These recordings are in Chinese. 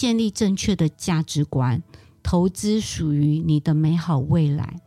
建立正确的价值观，投资属于你的美好未来。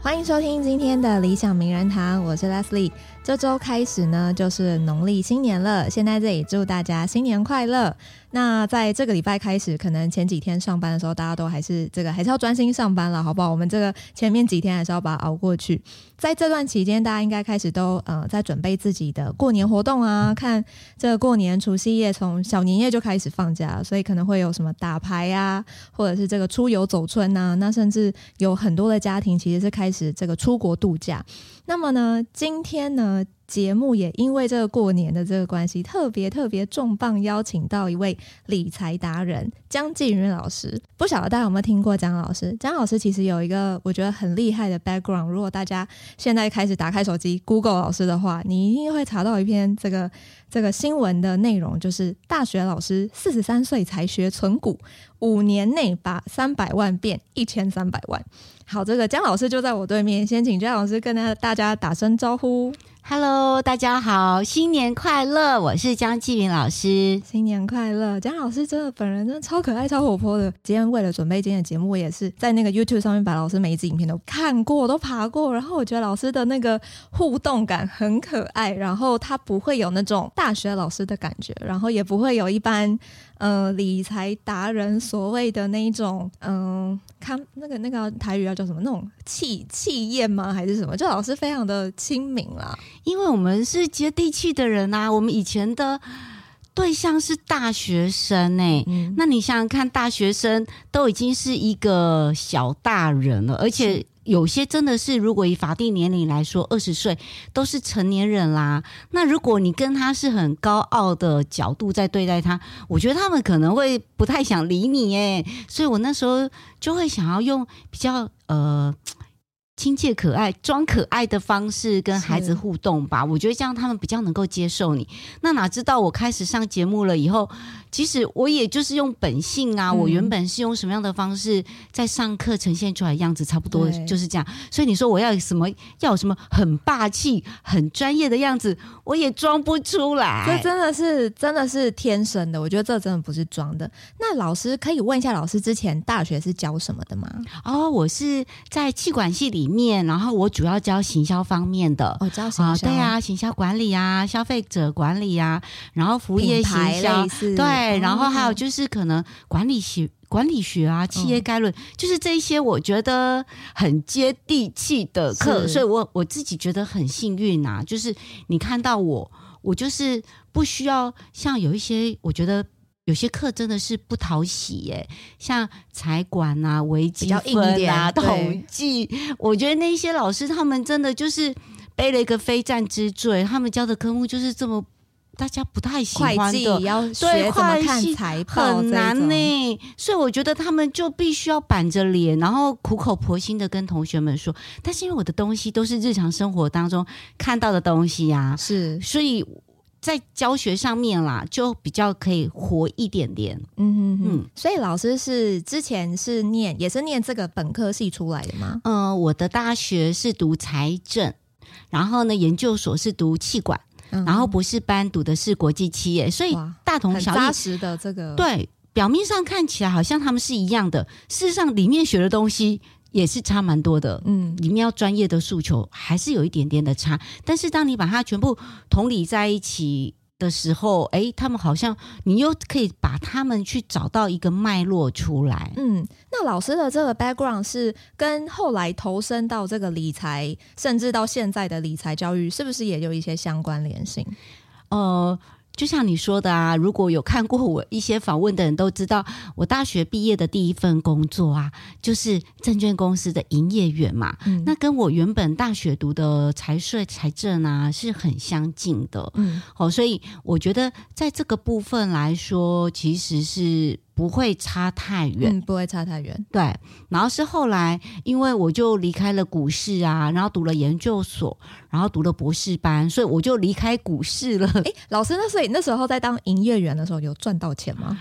欢迎收听今天的理想名人堂，我是 Leslie。这周开始呢，就是农历新年了。先在这里祝大家新年快乐。那在这个礼拜开始，可能前几天上班的时候，大家都还是这个还是要专心上班了，好不好？我们这个前面几天还是要把它熬过去。在这段期间，大家应该开始都呃在准备自己的过年活动啊。看这过年除夕夜，从小年夜就开始放假，所以可能会有什么打牌啊，或者是这个出游走春呐、那甚至有很多的家庭其实是开始这个出国度假。那么呢，今天呢，呃节目也因为这个过年的这个关系，特别特别重磅邀请到一位理财达人江继云老师。不晓得大家有没有听过江老师？江老师其实有一个我觉得很厉害的 background。如果大家现在开始打开手机 Google 老师的话，你一定会查到一篇这个这个新闻的内容，就是大学老师四十三岁才学存股，五年内把三百万变一千三百万。好，这个江老师就在我对面，先请江老师跟大家打声招呼。Hello，大家好，新年快乐！我是江继云老师，新年快乐！江老师真的本人真的超可爱、超活泼的。今天为了准备今天的节目，我也是在那个 YouTube 上面把老师每一支影片都看过，都爬过。然后我觉得老师的那个互动感很可爱，然后他不会有那种大学老师的感觉，然后也不会有一般。呃，理财达人所谓的那一种，嗯、呃，看那个那个台语要叫什么？那种气气焰吗？还是什么？就老师非常的亲民啦。因为我们是接地气的人啊，我们以前的对象是大学生哎、欸，嗯、那你想想看，大学生都已经是一个小大人了，而且。有些真的是，如果以法定年龄来说，二十岁都是成年人啦。那如果你跟他是很高傲的角度在对待他，我觉得他们可能会不太想理你耶。所以我那时候就会想要用比较呃。亲切可爱、装可爱的方式跟孩子互动吧，我觉得这样他们比较能够接受你。那哪知道我开始上节目了以后，其实我也就是用本性啊，嗯、我原本是用什么样的方式在上课呈现出来的样子，差不多就是这样。所以你说我要什么，要有什么很霸气、很专业的样子，我也装不出来。这真的是真的是天生的，我觉得这真的不是装的。那老师可以问一下，老师之前大学是教什么的吗？哦，我是在气管系里面，然后我主要教行销方面的，哦，教行销，啊，对啊，行销管理啊，消费者管理啊，然后服务业行销，对，然后还有就是可能管理学、管理学啊，企业概论，嗯、就是这一些我觉得很接地气的课，所以我我自己觉得很幸运啊，就是你看到我，我就是不需要像有一些我觉得。有些课真的是不讨喜耶，像财管啊、微积分啊、统计，我觉得那些老师他们真的就是背了一个非战之罪，他们教的科目就是这么大家不太喜欢的，会计要学怎么看财报很难呢，所以我觉得他们就必须要板着脸，然后苦口婆心的跟同学们说。但是因为我的东西都是日常生活当中看到的东西呀、啊，是，所以。在教学上面啦，就比较可以活一点点。嗯哼哼嗯，所以老师是之前是念，也是念这个本科系出来的吗？嗯、呃，我的大学是读财政，然后呢，研究所是读企管，嗯、然后博士班读的是国际企业，所以大同小异。扎实的这个，对，表面上看起来好像他们是一样的，事实上里面学的东西。也是差蛮多的，嗯，里面要专业的诉求还是有一点点的差，但是当你把它全部同理在一起的时候，哎，他们好像你又可以把他们去找到一个脉络出来，嗯，那老师的这个 background 是跟后来投身到这个理财，甚至到现在的理财教育，是不是也有一些相关联性？呃。就像你说的啊，如果有看过我一些访问的人都知道，我大学毕业的第一份工作啊，就是证券公司的营业员嘛。嗯，那跟我原本大学读的财税、财政啊是很相近的。嗯，好，所以我觉得在这个部分来说，其实是。不会差太远，嗯，不会差太远。对，然后是后来，因为我就离开了股市啊，然后读了研究所，然后读了博士班，所以我就离开股市了。哎，老师，那所以那时候在当营业员的时候，有赚到钱吗？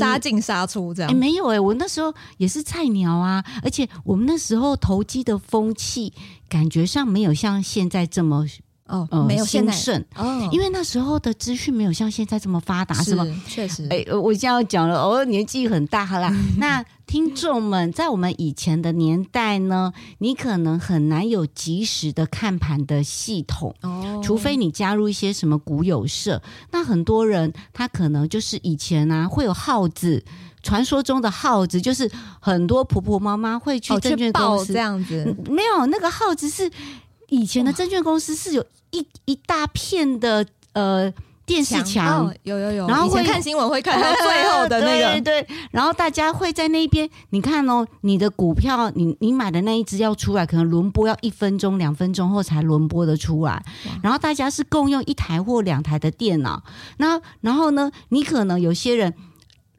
杀进杀出这样。哎，没有哎、欸，我那时候也是菜鸟啊，而且我们那时候投机的风气感觉上没有像现在这么。哦，没有兴盛哦，因为那时候的资讯没有像现在这么发达，是吗？确实，哎，我现在要讲了，我、哦、年纪很大了。那听众们，在我们以前的年代呢，你可能很难有及时的看盘的系统哦，除非你加入一些什么股友社。那很多人他可能就是以前啊，会有号子，传说中的号子，就是很多婆婆妈妈会去证券公司、哦、这样子，没有那个号子是。以前的证券公司是有一一大片的呃电视墙，哦，有有有，然后会看新闻会看到最后的那个，对，对对，然后大家会在那边，你看哦，你的股票，你你买的那一只要出来，可能轮播要一分钟、两分钟后才轮播的出来，然后大家是共用一台或两台的电脑，那然后呢，你可能有些人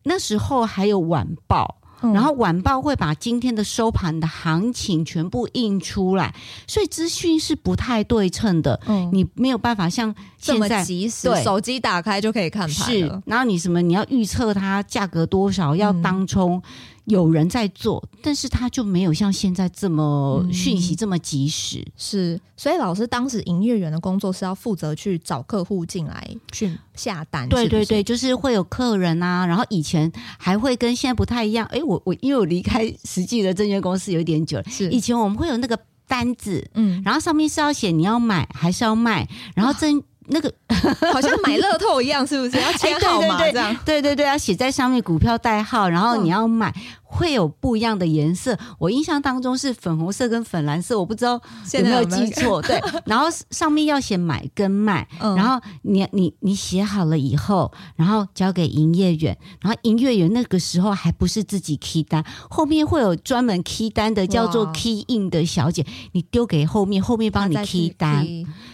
那时候还有晚报。然后晚报会把今天的收盘的行情全部印出来，所以资讯是不太对称的。嗯，你没有办法像现在对，手机打开就可以看盘。是，然后你什么你要预测它价格多少，要当冲。嗯有人在做，但是他就没有像现在这么讯息这么及时。嗯、是，所以老师当时营业员的工作是要负责去找客户进来去下单。对对对，就是会有客人啊，然后以前还会跟现在不太一样。哎，我我因为我离开 实际的证券公司有点久了，是以前我们会有那个单子，嗯，然后上面是要写你要买还是要卖，然后真。那个 好像买乐透一样，是不是要签号码这样？对对对，要写在上面股票代号，然后你要买会有不一样的颜色。我印象当中是粉红色跟粉蓝色，我不知道有没有记错。对，然后上面要写买跟卖，然后你你你写好了以后，然后交给营业员，然后营业员那个时候还不是自己 key 单，后面会有专门 key 单的，叫做 key in 的小姐，你丢给后面，后面帮你 key 单。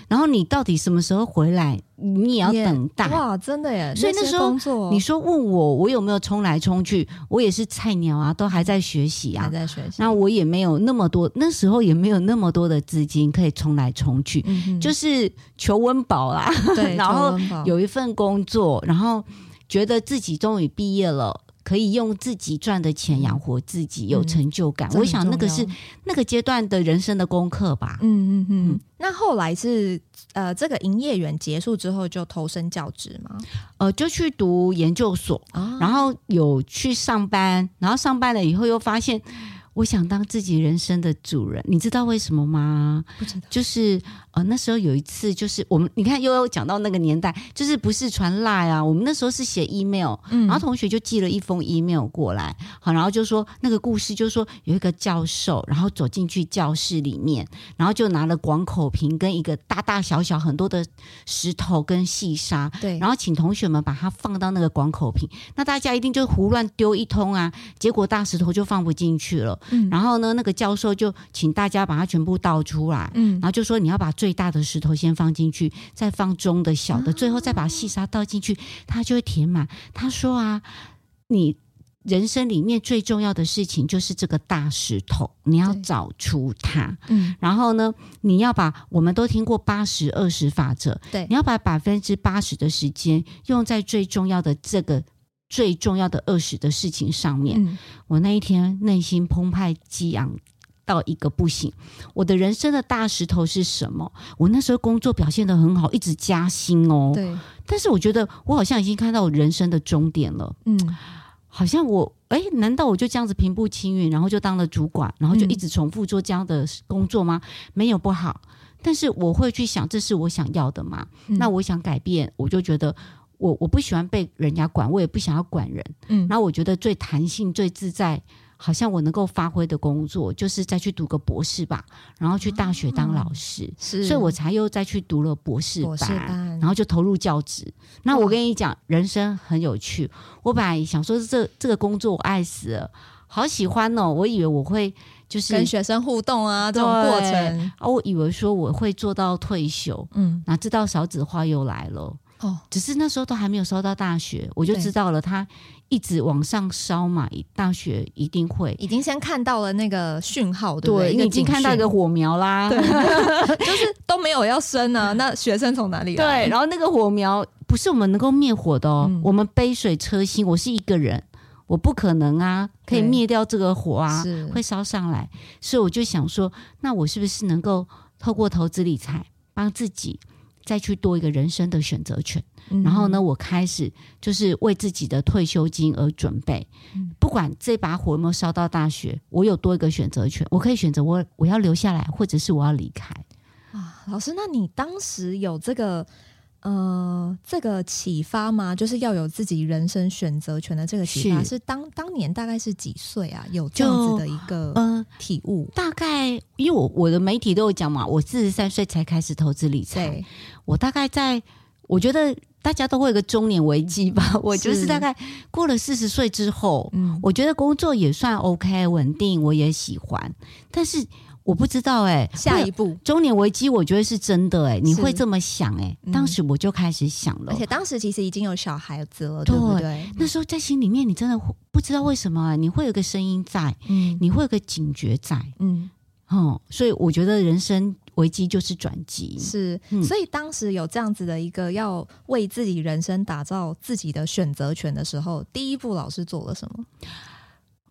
然后你到底什么时候回来？你也要等待。哇，真的耶！所以那时候你说问我，我有没有冲来冲去？我也是菜鸟啊，都还在学习啊，还在学习。那我也没有那么多，那时候也没有那么多的资金可以冲来冲去，嗯、就是求温饱啦。对，然后有一份工作，然后觉得自己终于毕业了。可以用自己赚的钱养活自己，有成就感。嗯、我想那个是那个阶段的人生的功课吧。嗯嗯嗯。那后来是呃，这个营业员结束之后就投身教职吗？呃，就去读研究所，哦、然后有去上班，然后上班了以后又发现。我想当自己人生的主人，你知道为什么吗？不知道，就是呃那时候有一次，就是我们你看又有讲到那个年代，就是不是传赖啊，我们那时候是写 email，嗯，然后同学就寄了一封 email 过来，好，然后就说那个故事，就说有一个教授，然后走进去教室里面，然后就拿了广口瓶跟一个大大小小很多的石头跟细沙，对，然后请同学们把它放到那个广口瓶，那大家一定就胡乱丢一通啊，结果大石头就放不进去了。嗯，然后呢，那个教授就请大家把它全部倒出来，嗯，然后就说你要把最大的石头先放进去，再放中的、小的，最后再把细沙倒进去，它就会填满。他说啊，你人生里面最重要的事情就是这个大石头，你要找出它，嗯，然后呢，你要把我们都听过八十二十法则，对，你要把百分之八十的时间用在最重要的这个。最重要的二十的事情上面，嗯、我那一天内心澎湃激昂到一个不行。我的人生的大石头是什么？我那时候工作表现的很好，一直加薪哦。对。但是我觉得我好像已经看到我人生的终点了。嗯。好像我哎，难道我就这样子平步青云，然后就当了主管，然后就一直重复做这样的工作吗？嗯、没有不好，但是我会去想，这是我想要的吗？嗯、那我想改变，我就觉得。我我不喜欢被人家管，我也不想要管人。嗯，然后我觉得最弹性、最自在，好像我能够发挥的工作，就是再去读个博士吧，然后去大学当老师。哦、是，所以我才又再去读了博士班，士班然后就投入教职。那我跟你讲，人生很有趣。我本来想说这这个工作我爱死了，好喜欢哦。我以为我会就是跟学生互动啊，这种过程。啊，我以为说我会做到退休。嗯，哪知道少子化又来了。哦，只是那时候都还没有烧到大学，我就知道了，它一直往上烧嘛，大学一定会，已经先看到了那个讯号，对不对？你已经看到一个火苗啦，对 就是都没有要生啊，那学生从哪里来？对，然后那个火苗。不是我们能够灭火的哦。嗯、我们杯水车薪，我是一个人，我不可能啊，可以灭掉这个火啊，会烧上来。所以我就想说，那我是不是能够透过投资理财，帮自己再去多一个人生的选择权？嗯、然后呢，我开始就是为自己的退休金而准备。嗯、不管这把火有没有烧到大学，我有多一个选择权，我可以选择我我要留下来，或者是我要离开。啊，老师，那你当时有这个呃这个启发吗？就是要有自己人生选择权的这个启发，是，是当当年大概是几岁啊？有这样子的一个呃体悟？大概因为我我的媒体都有讲嘛，我四十三岁才开始投资理财，对我大概在我觉得。大家都会有个中年危机吧？我就是大概过了四十岁之后，嗯，我觉得工作也算 OK 稳定，我也喜欢。但是我不知道哎、欸，下一步中年危机，我觉得是真的哎、欸，你会这么想哎、欸？嗯、当时我就开始想了，而且当时其实已经有小孩子了，对不对？那时候在心里面，你真的不知道为什么你会有个声音在，嗯，你会有个警觉在，嗯，哦，所以我觉得人生。危机就是转机，是，嗯、所以当时有这样子的一个要为自己人生打造自己的选择权的时候，第一步老师做了什么？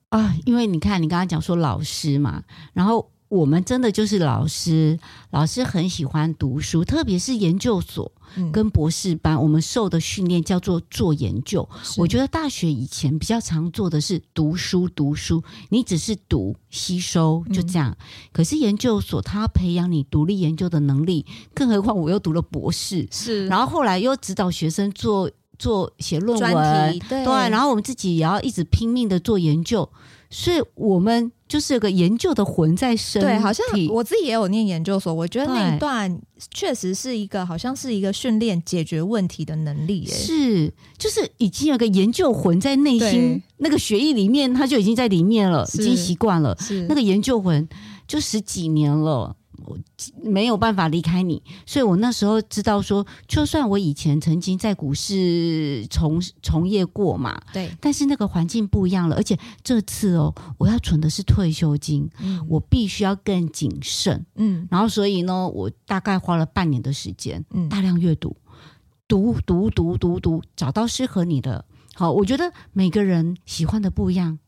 啊，因为你看，你刚刚讲说老师嘛，然后。我们真的就是老师，老师很喜欢读书，特别是研究所跟博士班，嗯、我们受的训练叫做做研究。我觉得大学以前比较常做的是读书，读书，你只是读吸收就这样。嗯、可是研究所它培养你独立研究的能力，更何况我又读了博士，是，然后后来又指导学生做做写论文，对，对，然后我们自己也要一直拼命的做研究。所以我们就是有个研究的魂在身体。对，好像我自己也有念研究所，我觉得那一段确实是一个，好像是一个训练解决问题的能力。是，就是已经有个研究魂在内心，那个血液里面，它就已经在里面了，已经习惯了。那个研究魂，就十几年了。我没有办法离开你，所以我那时候知道说，就算我以前曾经在股市从从业过嘛，对，但是那个环境不一样了，而且这次哦，我要存的是退休金，嗯，我必须要更谨慎，嗯，然后所以呢，我大概花了半年的时间，嗯，大量阅读，读读读读读，找到适合你的。好，我觉得每个人喜欢的不一样，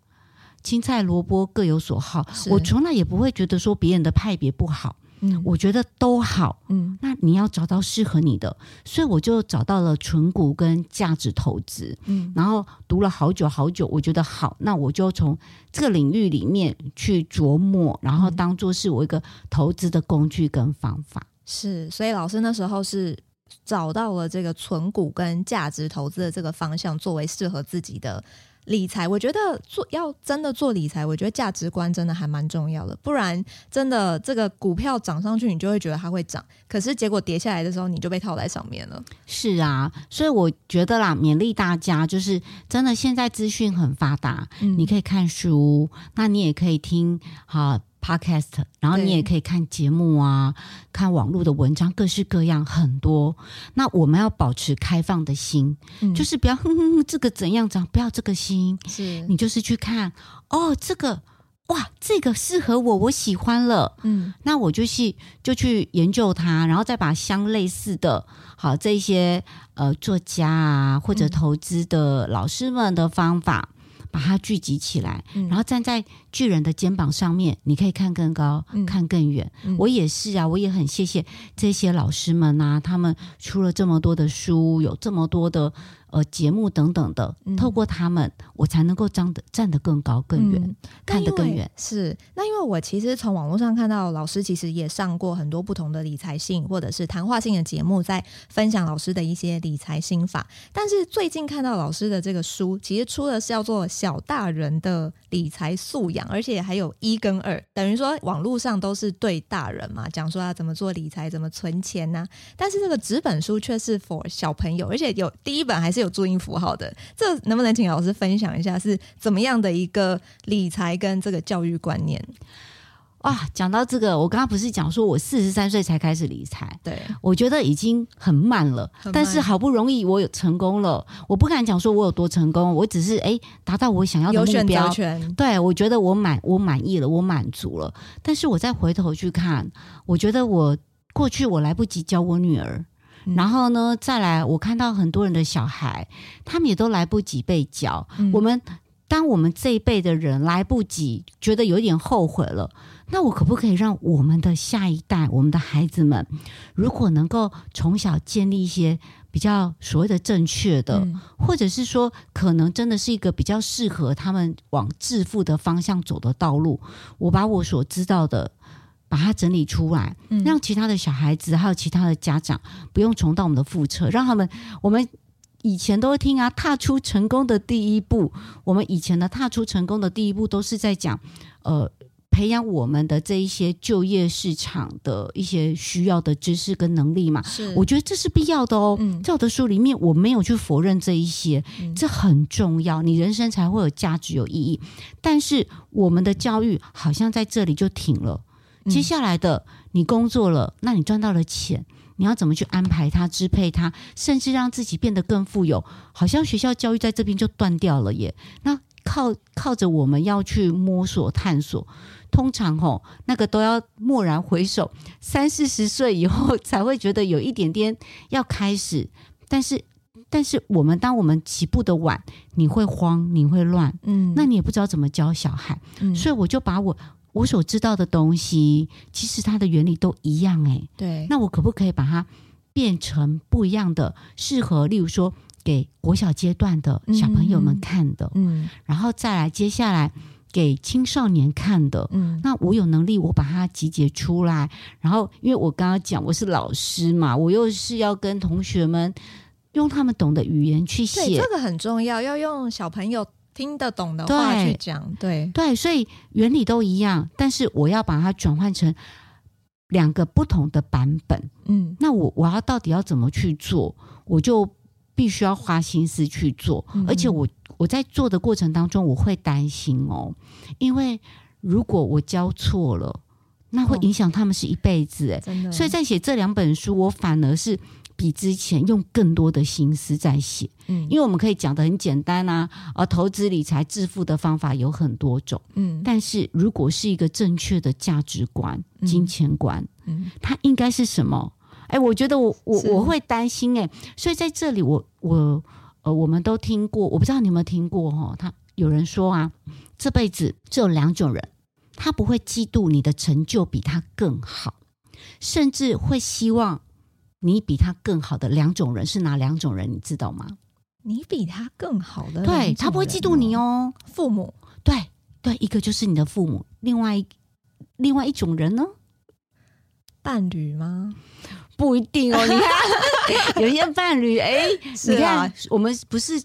青菜萝卜各有所好，我从来也不会觉得说别人的派别不好。嗯，我觉得都好。嗯，那你要找到适合你的，所以我就找到了存股跟价值投资。嗯，然后读了好久好久，我觉得好，那我就从这个领域里面去琢磨，然后当做是我一个投资的工具跟方法。是，所以老师那时候是找到了这个存股跟价值投资的这个方向，作为适合自己的。理财，我觉得做要真的做理财，我觉得价值观真的还蛮重要的。不然，真的这个股票涨上去，你就会觉得它会涨，可是结果跌下来的时候，你就被套在上面了。是啊，所以我觉得啦，勉励大家，就是真的现在资讯很发达，嗯、你可以看书，那你也可以听好。Podcast，然后你也可以看节目啊，看网络的文章，各式各样很多。那我们要保持开放的心，嗯、就是不要哼哼哼，这个怎样怎样，不要这个心。是你就是去看哦，这个哇，这个适合我，我喜欢了。嗯，那我就是就去研究它，然后再把相类似的，好这些呃作家啊或者投资的老师们的方法。把它聚集起来，然后站在巨人的肩膀上面，你可以看更高，嗯、看更远。嗯、我也是啊，我也很谢谢这些老师们啊，他们出了这么多的书，有这么多的。呃，节目等等的，透过他们，嗯、我才能够站得站得更高、更远，嗯、看得更远。是那因为我其实从网络上看到，老师其实也上过很多不同的理财性或者是谈话性的节目，在分享老师的一些理财心法。但是最近看到老师的这个书，其实出的是叫做《小大人的理财素养》，而且还有一跟二，等于说网络上都是对大人嘛，讲说要怎么做理财、怎么存钱呐、啊。但是这个纸本书却是 for 小朋友，而且有第一本还是有注音符号的，这能不能请老师分享一下是怎么样的一个理财跟这个教育观念？啊，讲到这个，我刚刚不是讲说我四十三岁才开始理财，对，我觉得已经很慢了，慢但是好不容易我有成功了，我不敢讲说我有多成功，我只是哎达到我想要的目标，有选择权，对，我觉得我满我满意了，我满足了，但是我再回头去看，我觉得我过去我来不及教我女儿。嗯、然后呢，再来我看到很多人的小孩，他们也都来不及被教。嗯、我们当我们这一辈的人来不及，觉得有点后悔了。那我可不可以让我们的下一代，我们的孩子们，如果能够从小建立一些比较所谓的正确的，嗯、或者是说可能真的是一个比较适合他们往致富的方向走的道路，我把我所知道的把它整理出来，嗯、让其他的小孩子还有其他的家长不用重蹈我们的覆辙，让他们我们以前都会听啊，踏出成功的第一步，我们以前的踏出成功的第一步都是在讲呃。培养我们的这一些就业市场的一些需要的知识跟能力嘛，是，我觉得这是必要的哦。嗯，在我的书里面，我没有去否认这一些，嗯，这很重要，你人生才会有价值、有意义。但是我们的教育好像在这里就停了。接下来的，你工作了，那你赚到了钱，你要怎么去安排它、支配它，甚至让自己变得更富有？好像学校教育在这边就断掉了耶。那靠靠着我们要去摸索、探索。通常吼，那个都要蓦然回首，三四十岁以后才会觉得有一点点要开始。但是，但是我们当我们起步的晚，你会慌，你会乱，嗯，那你也不知道怎么教小孩。嗯，所以我就把我我所知道的东西，其实它的原理都一样，哎，对。那我可不可以把它变成不一样的，适合，例如说给国小阶段的小朋友们看的，嗯，然后再来接下来。给青少年看的，嗯，那我有能力，我把它集结出来，然后，因为我刚刚讲我是老师嘛，我又是要跟同学们用他们懂的语言去写，这个很重要，要用小朋友听得懂的话去讲，对，对，所以原理都一样，但是我要把它转换成两个不同的版本，嗯，那我我要到底要怎么去做，我就必须要花心思去做，嗯，而且我。我在做的过程当中，我会担心哦，因为如果我教错了，那会影响他们是一辈子哎，真的。所以在写这两本书，我反而是比之前用更多的心思在写，嗯，因为我们可以讲的很简单啊，而投资理财致富的方法有很多种，嗯，但是如果是一个正确的价值观、金钱观，嗯，它应该是什么？哎，我觉得我我我会担心哎，所以在这里我我。呃，我们都听过，我不知道你有没有听过哈？他有人说啊，这辈子只有两种人，他不会嫉妒你的成就比他更好，甚至会希望你比他更好的两种人是哪两种人？你知道吗？你比他更好的，对，他不会嫉妒你哦。父母，对对，一个就是你的父母，另外一另外一种人呢？伴侣吗？不一定哦，你看 有些伴侣，哎，你看我们不是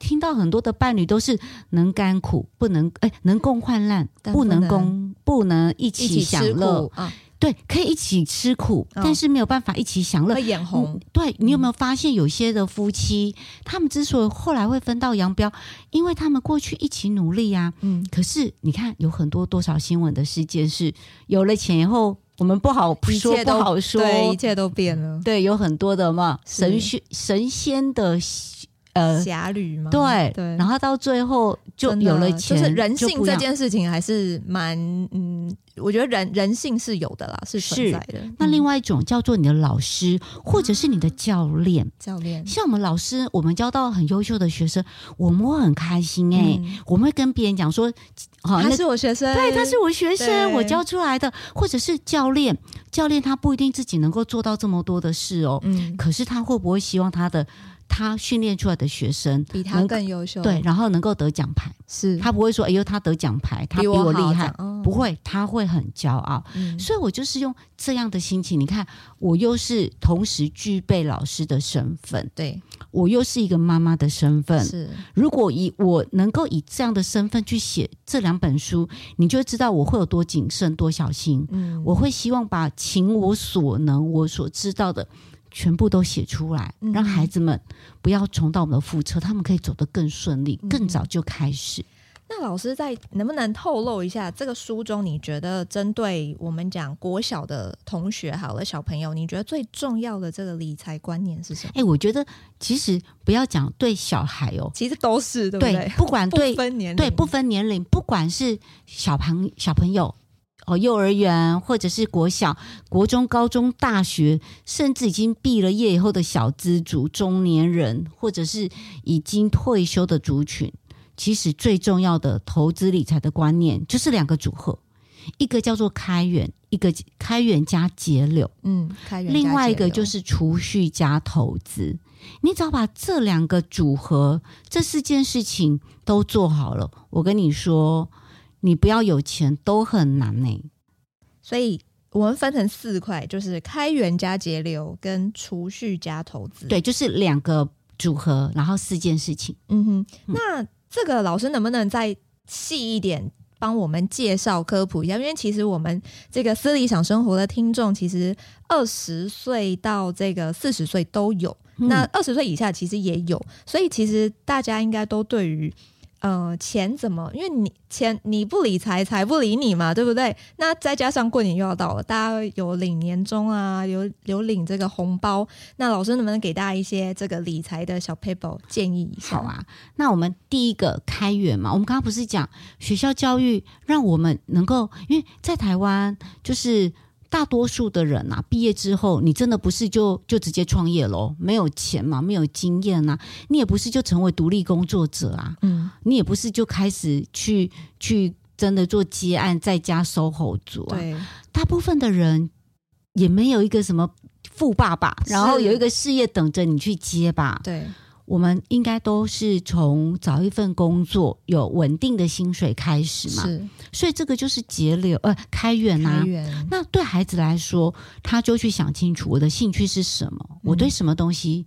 听到很多的伴侣都是能甘苦不能，哎，能共患难不能共不能一起享乐啊。对，可以一起吃苦，哦、但是没有办法一起享乐。会眼红。嗯、对，你有没有发现有些的夫妻，嗯、他们之所以后来会分道扬镳，因为他们过去一起努力呀、啊。嗯。可是你看，有很多多少新闻的事件是有了钱以后，我们不好说，不好说，对，一切都变了。对，有很多的嘛，神仙神仙的呃侠侣嘛。对对。然后到最后就有了钱，就是人性这件事情还是蛮嗯。我觉得人人性是有的啦，是存在的。那另外一种叫做你的老师，嗯、或者是你的教练。教练，像我们老师，我们教到很优秀的学生，我们会很开心哎、欸。嗯、我们会跟别人讲说，好，他是我学生，对，他是我学生，我教出来的。或者是教练，教练他不一定自己能够做到这么多的事哦。嗯，可是他会不会希望他的？他训练出来的学生比他更优秀，对，然后能够得奖牌，是他不会说：“哎呦，他得奖牌，他比我厉害。”不会，他会很骄傲。嗯，所以我就是用这样的心情。你看，我又是同时具备老师的身份，对，我又是一个妈妈的身份。是，如果以我能够以这样的身份去写这两本书，你就知道我会有多谨慎、多小心。嗯，我会希望把尽我所能、我所知道的。全部都写出来，让孩子们不要重蹈我们的覆辙，他们可以走得更顺利，更早就开始。那老师在能不能透露一下，这个书中你觉得针对我们讲国小的同学，好了小朋友，你觉得最重要的这个理财观念是什么？哎、欸，我觉得其实不要讲对小孩哦，其实都是对不对？对，不管对不分年龄，对不分年龄，不管是小朋小朋友。哦，幼儿园或者是国小、国中、高中、大学，甚至已经毕了业以后的小资族、中年人，或者是已经退休的族群，其实最重要的投资理财的观念就是两个组合，一个叫做开源，一个开源加节流，嗯，开源，另外一个就是储蓄加投资。你只要把这两个组合，这四件事情都做好了，我跟你说。你不要有钱都很难呢、欸，所以我们分成四块，就是开源加节流跟储蓄加投资。对，就是两个组合，然后四件事情。嗯哼，那这个老师能不能再细一点帮我们介绍科普一下？因为其实我们这个私理想生活的听众，其实二十岁到这个四十岁都有，嗯、那二十岁以下其实也有，所以其实大家应该都对于。呃，钱怎么？因为你钱你不理财，财不理你嘛，对不对？那再加上过年又要到了，大家有领年终啊，有有领这个红包。那老师能不能给大家一些这个理财的小 paper 建议一下？好啊，那我们第一个开源嘛，我们刚刚不是讲学校教育，让我们能够，因为在台湾就是。大多数的人呐、啊，毕业之后，你真的不是就就直接创业喽？没有钱嘛，没有经验呐、啊，你也不是就成为独立工作者啊，嗯，你也不是就开始去去真的做接案，在家 SOHO 族啊。对，大部分的人也没有一个什么富爸爸，然后有一个事业等着你去接吧。对。我们应该都是从找一份工作有稳定的薪水开始嘛，是，所以这个就是节流呃开源啊。那对孩子来说，他就去想清楚我的兴趣是什么，我对什么东西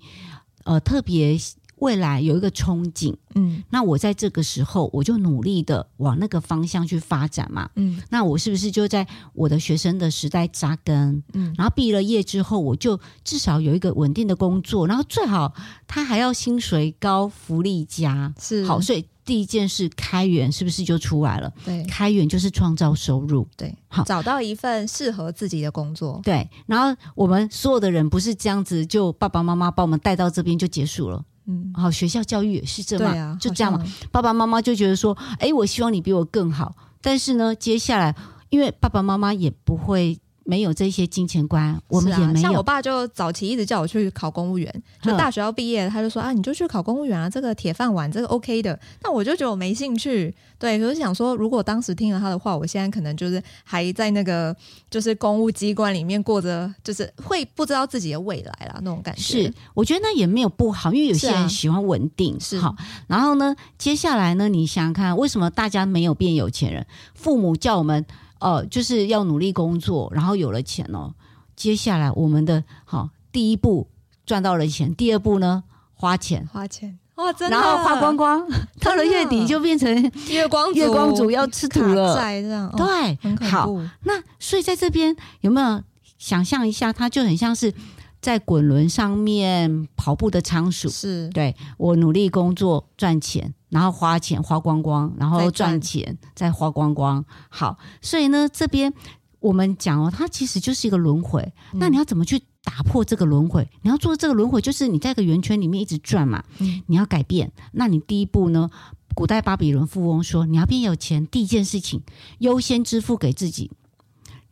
呃特别。未来有一个憧憬，嗯，那我在这个时候我就努力的往那个方向去发展嘛，嗯，那我是不是就在我的学生的时代扎根，嗯，然后毕了业之后我就至少有一个稳定的工作，然后最好他还要薪水高、福利佳，是。好，所以第一件事开源是不是就出来了？对，开源就是创造收入，对，好，找到一份适合自己的工作，对，然后我们所有的人不是这样子，就爸爸妈妈把我们带到这边就结束了。嗯，好，学校教育也是这样，啊、就这样嘛。爸爸妈妈就觉得说，哎，我希望你比我更好。但是呢，接下来，因为爸爸妈妈也不会。没有这些金钱观，我们也没有。像我爸就早期一直叫我去考公务员，就大学要毕业，他就说啊，你就去考公务员啊，这个铁饭碗，这个 OK 的。那我就觉得我没兴趣，对，我就想说，如果当时听了他的话，我现在可能就是还在那个就是公务机关里面过着，就是会不知道自己的未来啦那种感觉。是，我觉得那也没有不好，因为有些人喜欢稳定，是好。然后呢，接下来呢，你想想看，为什么大家没有变有钱人？父母叫我们。哦，就是要努力工作，然后有了钱哦。接下来我们的好、哦、第一步赚到了钱，第二步呢花钱，花钱哇，真的，然后花光光，到了月底就变成月光月光族要吃土了，债这样、哦、对，好。那所以在这边有没有想象一下，它就很像是在滚轮上面跑步的仓鼠，是对我努力工作赚钱。然后花钱花光光，然后赚钱再花光光。好，所以呢，这边我们讲哦，它其实就是一个轮回。嗯。那你要怎么去打破这个轮回？你要做这个轮回，就是你在一个圆圈里面一直转嘛。嗯。你要改变，那你第一步呢？古代巴比伦富翁说，你要变有钱，第一件事情优先支付给自己。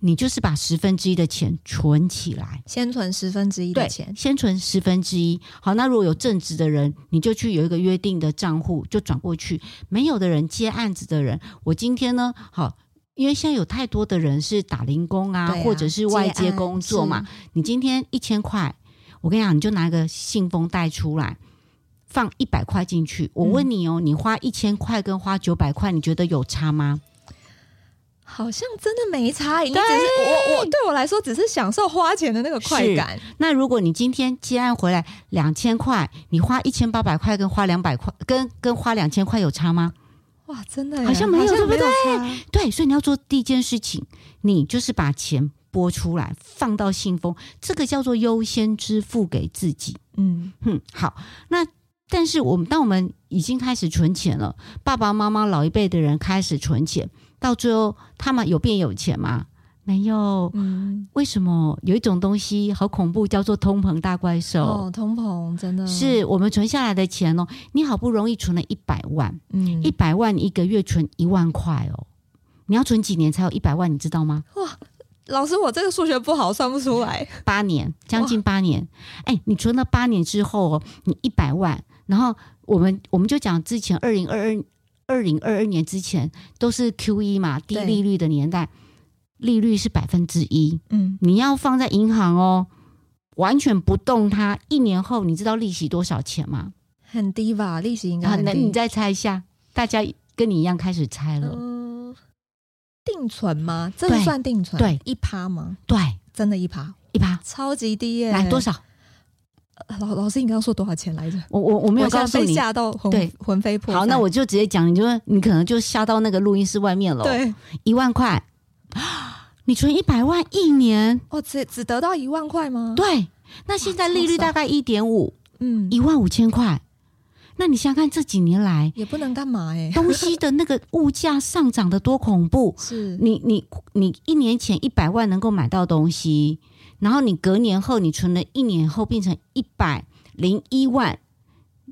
你就是把十分之一的钱存起来，先存十分之一的钱，先存十分之一。好，那如果有正职的人，你就去有一个约定的账户，就转过去。没有的人接案子的人，我今天呢，好，因为现在有太多的人是打零工啊，啊或者是外接工作嘛。你今天一千块，我跟你讲，你就拿个信封袋出来，放一百块进去。我问你哦，嗯、你花一千块跟花九百块，你觉得有差吗？好像真的没差，你只是我我对我来说只是享受花钱的那个快感。那如果你今天接案回来两千块，你花一千八百块跟花两百块跟跟花两千块有差吗？哇，真的好像没有，对不对？对，所以你要做第一件事情，你就是把钱拨出来放到信封，这个叫做优先支付给自己。嗯哼，好。那但是我们当我们已经开始存钱了，爸爸妈妈老一辈的人开始存钱。到最后，他们有变有钱吗？没有。嗯，为什么有一种东西好恐怖，叫做通膨大怪兽？哦，通膨真的是我们存下来的钱哦。你好不容易存了一百万，嗯，一百万一个月存一万块哦。你要存几年才有一百万？你知道吗？哇，老师，我这个数学不好，算不出来。八年，将近八年。哎，你存了八年之后，你一百万，然后我们我们就讲之前二零二二二零二二年之前都是 QE 嘛，低利率的年代，利率是百分之一。嗯，你要放在银行哦，完全不动它，一年后你知道利息多少钱吗？很低吧，利息应该很低。那你再猜一下，大家跟你一样开始猜了。嗯，定存吗？这算定存？对，一趴吗？对，真的，一趴，一趴，超级低耶！来多少？老老师，你刚刚说多少钱来着？我我我没有告诉你，吓到魂对魂飞魄散。好，那我就直接讲，你就你可能就吓到那个录音室外面了。对，一万块，你存一百万一年，哦，只只得到一万块吗？对，那现在利率大概一点五，嗯，一万五千块。那你想想看，这几年来也不能干嘛哎，东西的那个物价上涨的多恐怖！是你你你一年前一百万能够买到东西，然后你隔年后你存了一年后变成一百零一万。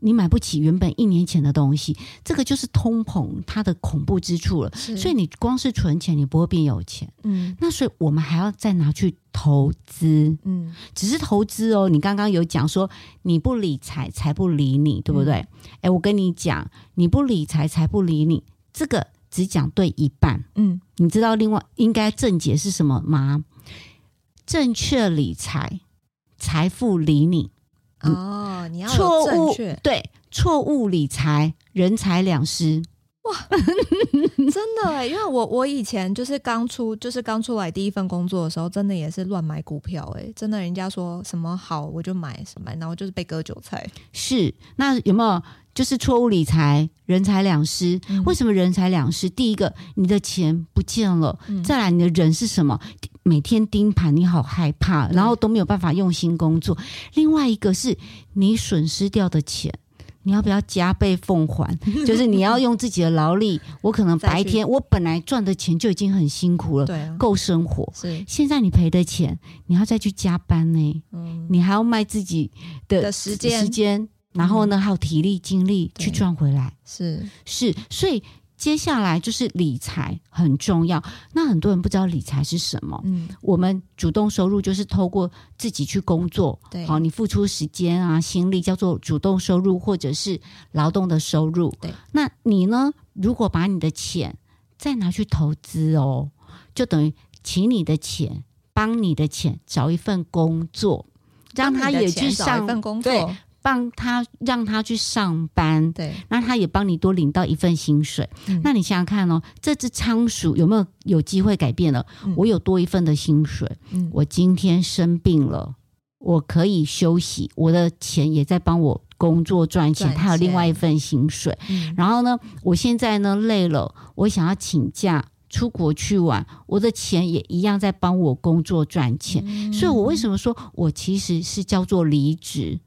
你买不起原本一年前的东西，这个就是通膨它的恐怖之处了。所以你光是存钱，你不会变有钱。嗯，那所以我们还要再拿去投资。嗯，只是投资哦。你刚刚有讲说你不理财，财不理你，对不对？哎、嗯，我跟你讲，你不理财，财不理你，这个只讲对一半。嗯，你知道另外应该正解是什么吗？正确理财，财富理你。哦，你要错误对，错误理财，人财两失。哇，真的哎，因为我我以前就是刚出，就是刚出来第一份工作的时候，真的也是乱买股票哎，真的人家说什么好我就买什么，然后就是被割韭菜。是，那有没有就是错误理财，人财两失？嗯、为什么人财两失？第一个，你的钱不见了；嗯、再来，你的人是什么？每天盯盘，你好害怕，然后都没有办法用心工作。另外一个是你损失掉的钱，你要不要加倍奉还？就是你要用自己的劳力。我可能白天我本来赚的钱就已经很辛苦了，对啊，够生活。是现在你赔的钱，你要再去加班呢？嗯，你还要卖自己的，的时间，时间，然后呢，还有体力精力去赚回来。是是，所以。接下来就是理财很重要。那很多人不知道理财是什么。嗯，我们主动收入就是透过自己去工作，对，好，你付出时间啊、心力，叫做主动收入或者是劳动的收入。对，那你呢？如果把你的钱再拿去投资哦，就等于请你的钱帮你的钱找一份工作，让他也去上一份工作。帮他让他去上班，对，那他也帮你多领到一份薪水。嗯、那你想想看哦，这只仓鼠有没有有机会改变了？嗯、我有多一份的薪水，嗯、我今天生病了，我可以休息，我的钱也在帮我工作赚钱。他有另外一份薪水，嗯、然后呢，我现在呢累了，我想要请假出国去玩，我的钱也一样在帮我工作赚钱。嗯、所以我为什么说我其实是叫做离职？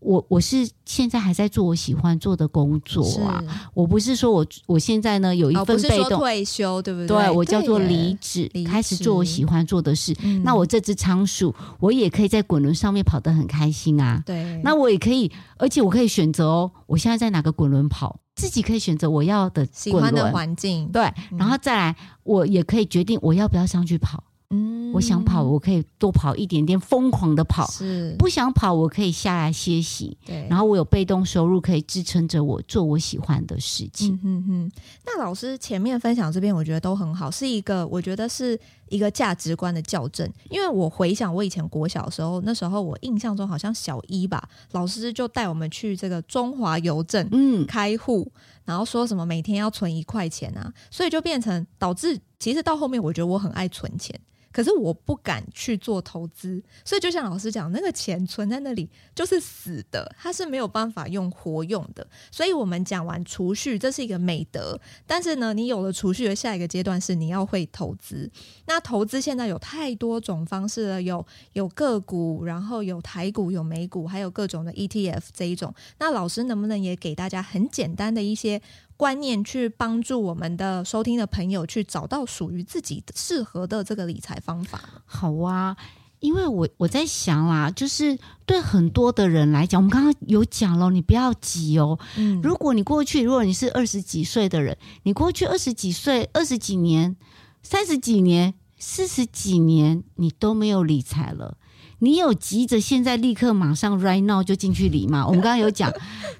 我我是现在还在做我喜欢做的工作啊，我不是说我我现在呢有一份被动、哦、退休，对不对？对，我叫做离职，开始做我喜欢做的事。嗯、那我这只仓鼠，我也可以在滚轮上面跑得很开心啊。对，那我也可以，而且我可以选择哦，我现在在哪个滚轮跑，自己可以选择我要的滚轮喜欢的环境。对，然后再来，我也可以决定我要不要上去跑。嗯，我想跑，我可以多跑一点点，疯狂的跑。是，不想跑，我可以下来歇息。对，然后我有被动收入可以支撑着我做我喜欢的事情。嗯哼哼。那老师前面分享这边，我觉得都很好，是一个我觉得是一个价值观的校正。因为我回想我以前国小的时候，那时候我印象中好像小一吧，老师就带我们去这个中华邮政嗯开户，嗯、然后说什么每天要存一块钱啊，所以就变成导致其实到后面我觉得我很爱存钱。可是我不敢去做投资，所以就像老师讲，那个钱存在那里就是死的，它是没有办法用活用的。所以我们讲完储蓄，这是一个美德。但是呢，你有了储蓄的下一个阶段是你要会投资。那投资现在有太多种方式了，有有个股，然后有台股，有美股，还有各种的 ETF 这一种。那老师能不能也给大家很简单的一些观念去帮助我们的收听的朋友去找到属于自己适合的这个理财方法。好啊，因为我我在想啦，就是对很多的人来讲，我们刚刚有讲了，你不要急哦。嗯，如果你过去，如果你是二十几岁的人，你过去二十几岁、二十几年、三十几年、四十几年，你都没有理财了。你有急着现在立刻马上 right now 就进去理吗？我们刚刚有讲，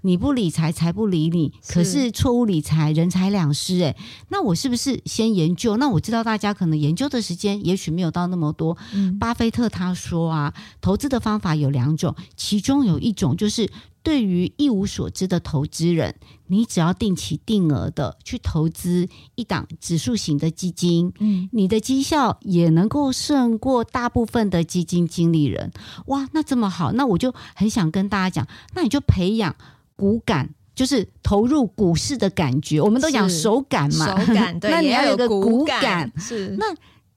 你不理财，财不理你。可是错误理财，人财两失。诶，那我是不是先研究？那我知道大家可能研究的时间也许没有到那么多。嗯，巴菲特他说啊，投资的方法有两种，其中有一种就是。对于一无所知的投资人，你只要定期定额的去投资一档指数型的基金，嗯，你的绩效也能够胜过大部分的基金经理人。哇，那这么好，那我就很想跟大家讲，那你就培养股感，就是投入股市的感觉。我们都讲手感嘛，手感 对，那你要有个股感，感是那。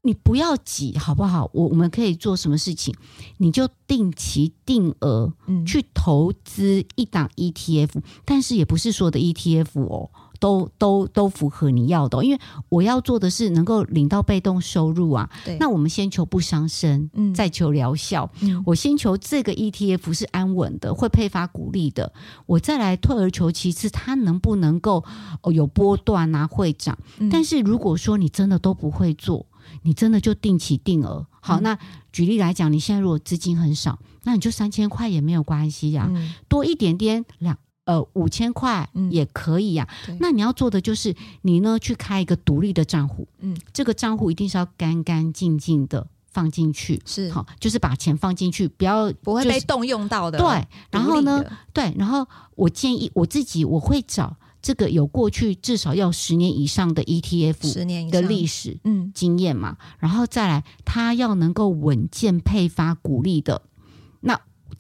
你不要急，好不好？我我们可以做什么事情？你就定期定额去投资一档 ETF，嗯，但是也不是所有的 ETF 哦，都都都符合你要的哦。因为我要做的是能够领到被动收入啊。对，那我们先求不伤身，嗯，再求疗效。嗯，我先求这个 ETF 是安稳的，会配发股利的，我再来退而求其次，它能不能够哦有波段啊，会涨。嗯，但是如果说你真的都不会做。你真的就定期定额。好，嗯、那举例来讲，你现在如果资金很少，那你就三千块也没有关系呀，嗯、多一点点两呃五千块也可以呀。嗯、那你要做的就是你呢去开一个独立的账户，嗯，这个账户一定是要干干净净的放进去，是。好，就是把钱放进去，不要不会被动用到的。对，然后呢，对，然后我建议我自己我会找。这个有过去至少要十年以上的 ETF 的历史嗯经验嘛，然后再来，它要能够稳健配发股利的那。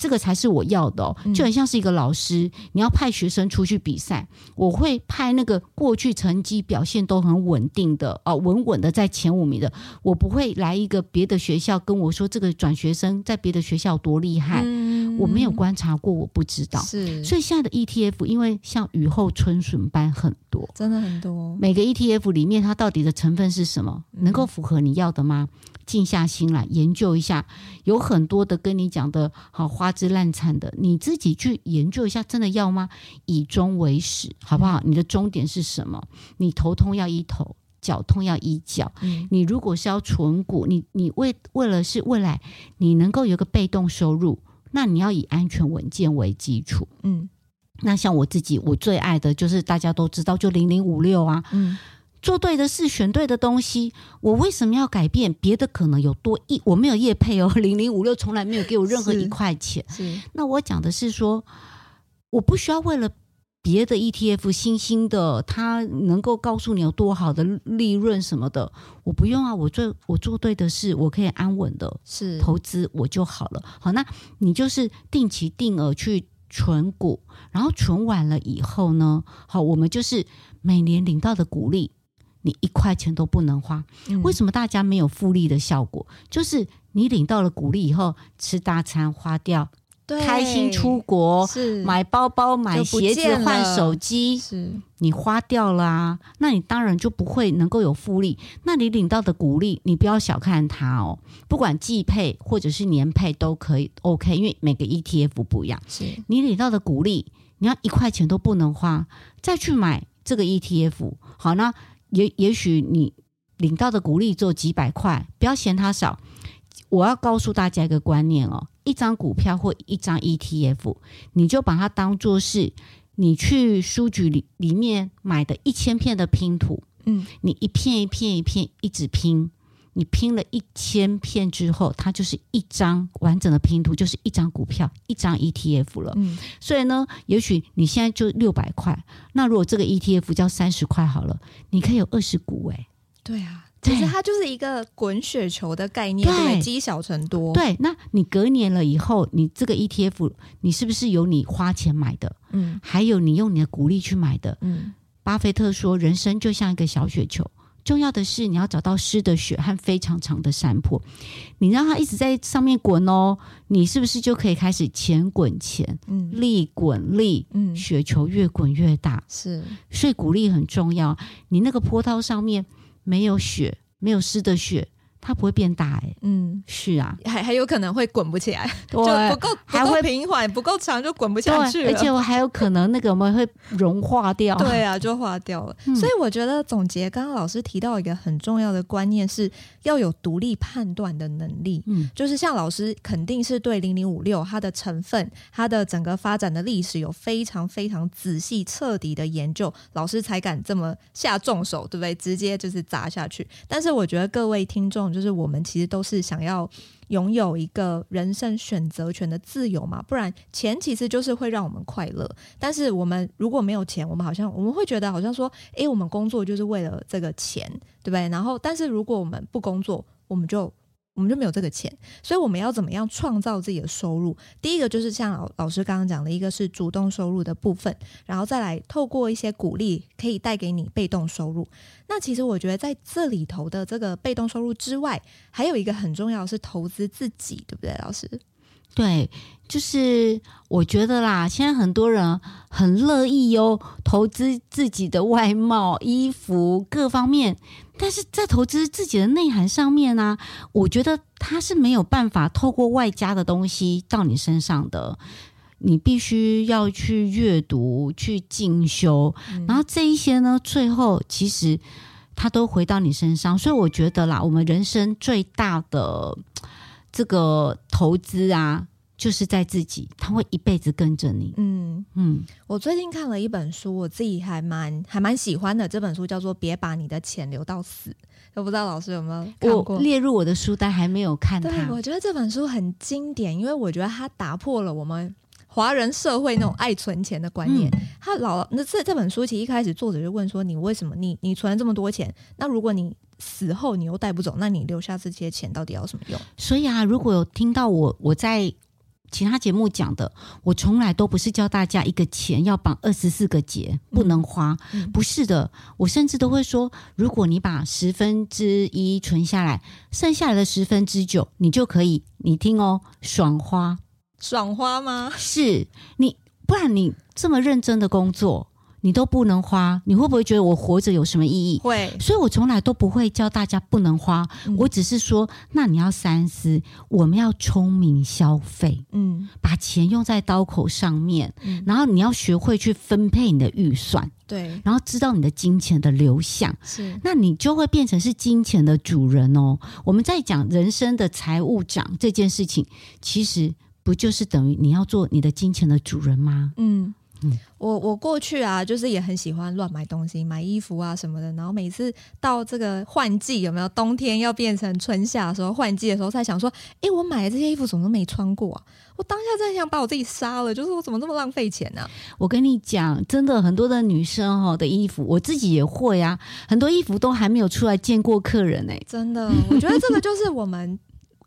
这个才是我要的哦，就很像是一个老师，嗯、你要派学生出去比赛，我会派那个过去成绩表现都很稳定的哦，稳稳的在前五名的，我不会来一个别的学校跟我说这个转学生在别的学校多厉害，嗯、我没有观察过，我不知道。是，所以现在的 ETF 因为像雨后春笋般很多，真的很多，每个 ETF 里面它到底的成分是什么，能够符合你要的吗？静下心来研究一下，有很多的跟你讲的好花枝乱颤的，你自己去研究一下，真的要吗？以终为始，好不好？你的终点是什么？你头痛要医头，脚痛要医脚。嗯、你如果是要存股，你你为为了是未来你能够有个被动收入，那你要以安全稳健为基础。嗯，那像我自己，我最爱的就是大家都知道，就零零五六啊。嗯。做对的事，选对的东西，我为什么要改变？别的可能有多一，我没有业配哦，零零五六从来没有给我任何一块钱。是，是那我讲的是说，我不需要为了别的 ETF 新兴的，它能够告诉你有多好的利润什么的，我不用啊。我做我做对的事，我可以安稳的是投资我就好了。好，那你就是定期定额去存股，然后存完了以后呢，好，我们就是每年领到的股利。你一块钱都不能花，为什么大家没有复利的效果？嗯、就是你领到了股利以后，吃大餐花掉，对开心出国，是买包包、买鞋子、换手机，是你花掉了啊，那你当然就不会能够有复利。那你领到的股利，你不要小看它哦，不管季配或者是年配都可以，OK，因为每个 ETF 不一样。是你领到的股利，你要一块钱都不能花，再去买这个 ETF，好那。也也许你领到的鼓励只有几百块，不要嫌它少。我要告诉大家一个观念哦，一张股票或一张 ETF，你就把它当做是你去书局里里面买的一千片的拼图，嗯，你一片一片一片一直拼。你拼了一千片之后，它就是一张完整的拼图，就是一张股票，一张 ETF 了。嗯，所以呢，也许你现在就六百块，那如果这个 ETF 叫三十块好了，你可以有二十股哎。对啊，其实它就是一个滚雪球的概念，对，积小成多。对，那你隔年了以后，你这个 ETF，你是不是有你花钱买的？嗯，还有你用你的股利去买的。嗯，巴菲特说，人生就像一个小雪球。重要的是，你要找到湿的雪和非常长的山坡，你让它一直在上面滚哦，你是不是就可以开始前滚前，嗯，力滚力，嗯，雪球越滚越大，是，所以鼓励很重要。你那个坡道上面没有雪，没有湿的雪，它不会变大哎、欸，嗯，是啊，还还有可能会滚不起来，对就不够还会平缓，不够长就滚不下去，而且我还有可能那个我们会融化掉，对啊，就化掉了。嗯、所以我觉得总结刚刚老师提到一个很重要的观念是要有独立判断的能力，嗯，就是像老师肯定是对零零五六它的成分、它的整个发展的历史有非常非常仔细彻底的研究，老师才敢这么下重手，对不对？直接就是砸下去。但是我觉得各位听众。就是我们其实都是想要拥有一个人生选择权的自由嘛，不然钱其实就是会让我们快乐。但是我们如果没有钱，我们好像我们会觉得好像说，诶，我们工作就是为了这个钱，对不对？然后，但是如果我们不工作，我们就。我们就没有这个钱，所以我们要怎么样创造自己的收入？第一个就是像老老师刚刚讲的，一个是主动收入的部分，然后再来透过一些鼓励，可以带给你被动收入。那其实我觉得在这里头的这个被动收入之外，还有一个很重要是投资自己，对不对，老师？对，就是我觉得啦，现在很多人很乐意哟，投资自己的外貌、衣服各方面。但是在投资自己的内涵上面呢、啊，我觉得他是没有办法透过外加的东西到你身上的，你必须要去阅读、去进修，嗯、然后这一些呢，最后其实他都回到你身上。所以我觉得啦，我们人生最大的这个投资啊。就是在自己，他会一辈子跟着你。嗯嗯，嗯，我最近看了一本书，我自己还蛮还蛮喜欢的。这本书叫做《别把你的钱留到死》，我不知道老师有没有看过？我列入我的书单，还没有看它。对，我觉得这本书很经典，因为我觉得它打破了我们华人社会那种爱存钱的观念。他、嗯、老那这这本书其实一开始作者就问说：“你为什么你你存了这么多钱？那如果你死后你又带不走，那你留下这些钱到底要什么用？”所以啊，如果有听到我我在。其他节目讲的，我从来都不是教大家一个钱要绑二十四个结不能花，不是的。我甚至都会说，如果你把十分之一存下来，剩下来的十分之九，你就可以，你听哦，爽花，爽花吗？是你，不然你这么认真的工作。你都不能花，你会不会觉得我活着有什么意义？会，所以我从来都不会教大家不能花，嗯、我只是说，那你要三思，我们要聪明消费，嗯，把钱用在刀口上面，嗯、然后你要学会去分配你的预算，对，然后知道你的金钱的流向，是，那你就会变成是金钱的主人哦。我们在讲人生的财务长这件事情，其实不就是等于你要做你的金钱的主人吗？嗯。嗯，我我过去啊，就是也很喜欢乱买东西，买衣服啊什么的。然后每次到这个换季，有没有冬天要变成春夏的时候，换季的时候，才想说，哎，我买的这些衣服怎么都没穿过啊？我当下真的想把我自己杀了，就是我怎么这么浪费钱呢？啊？我跟你讲，真的很多的女生哈的衣服，我自己也会啊，很多衣服都还没有出来见过客人呢。真的，我觉得这个就是我们。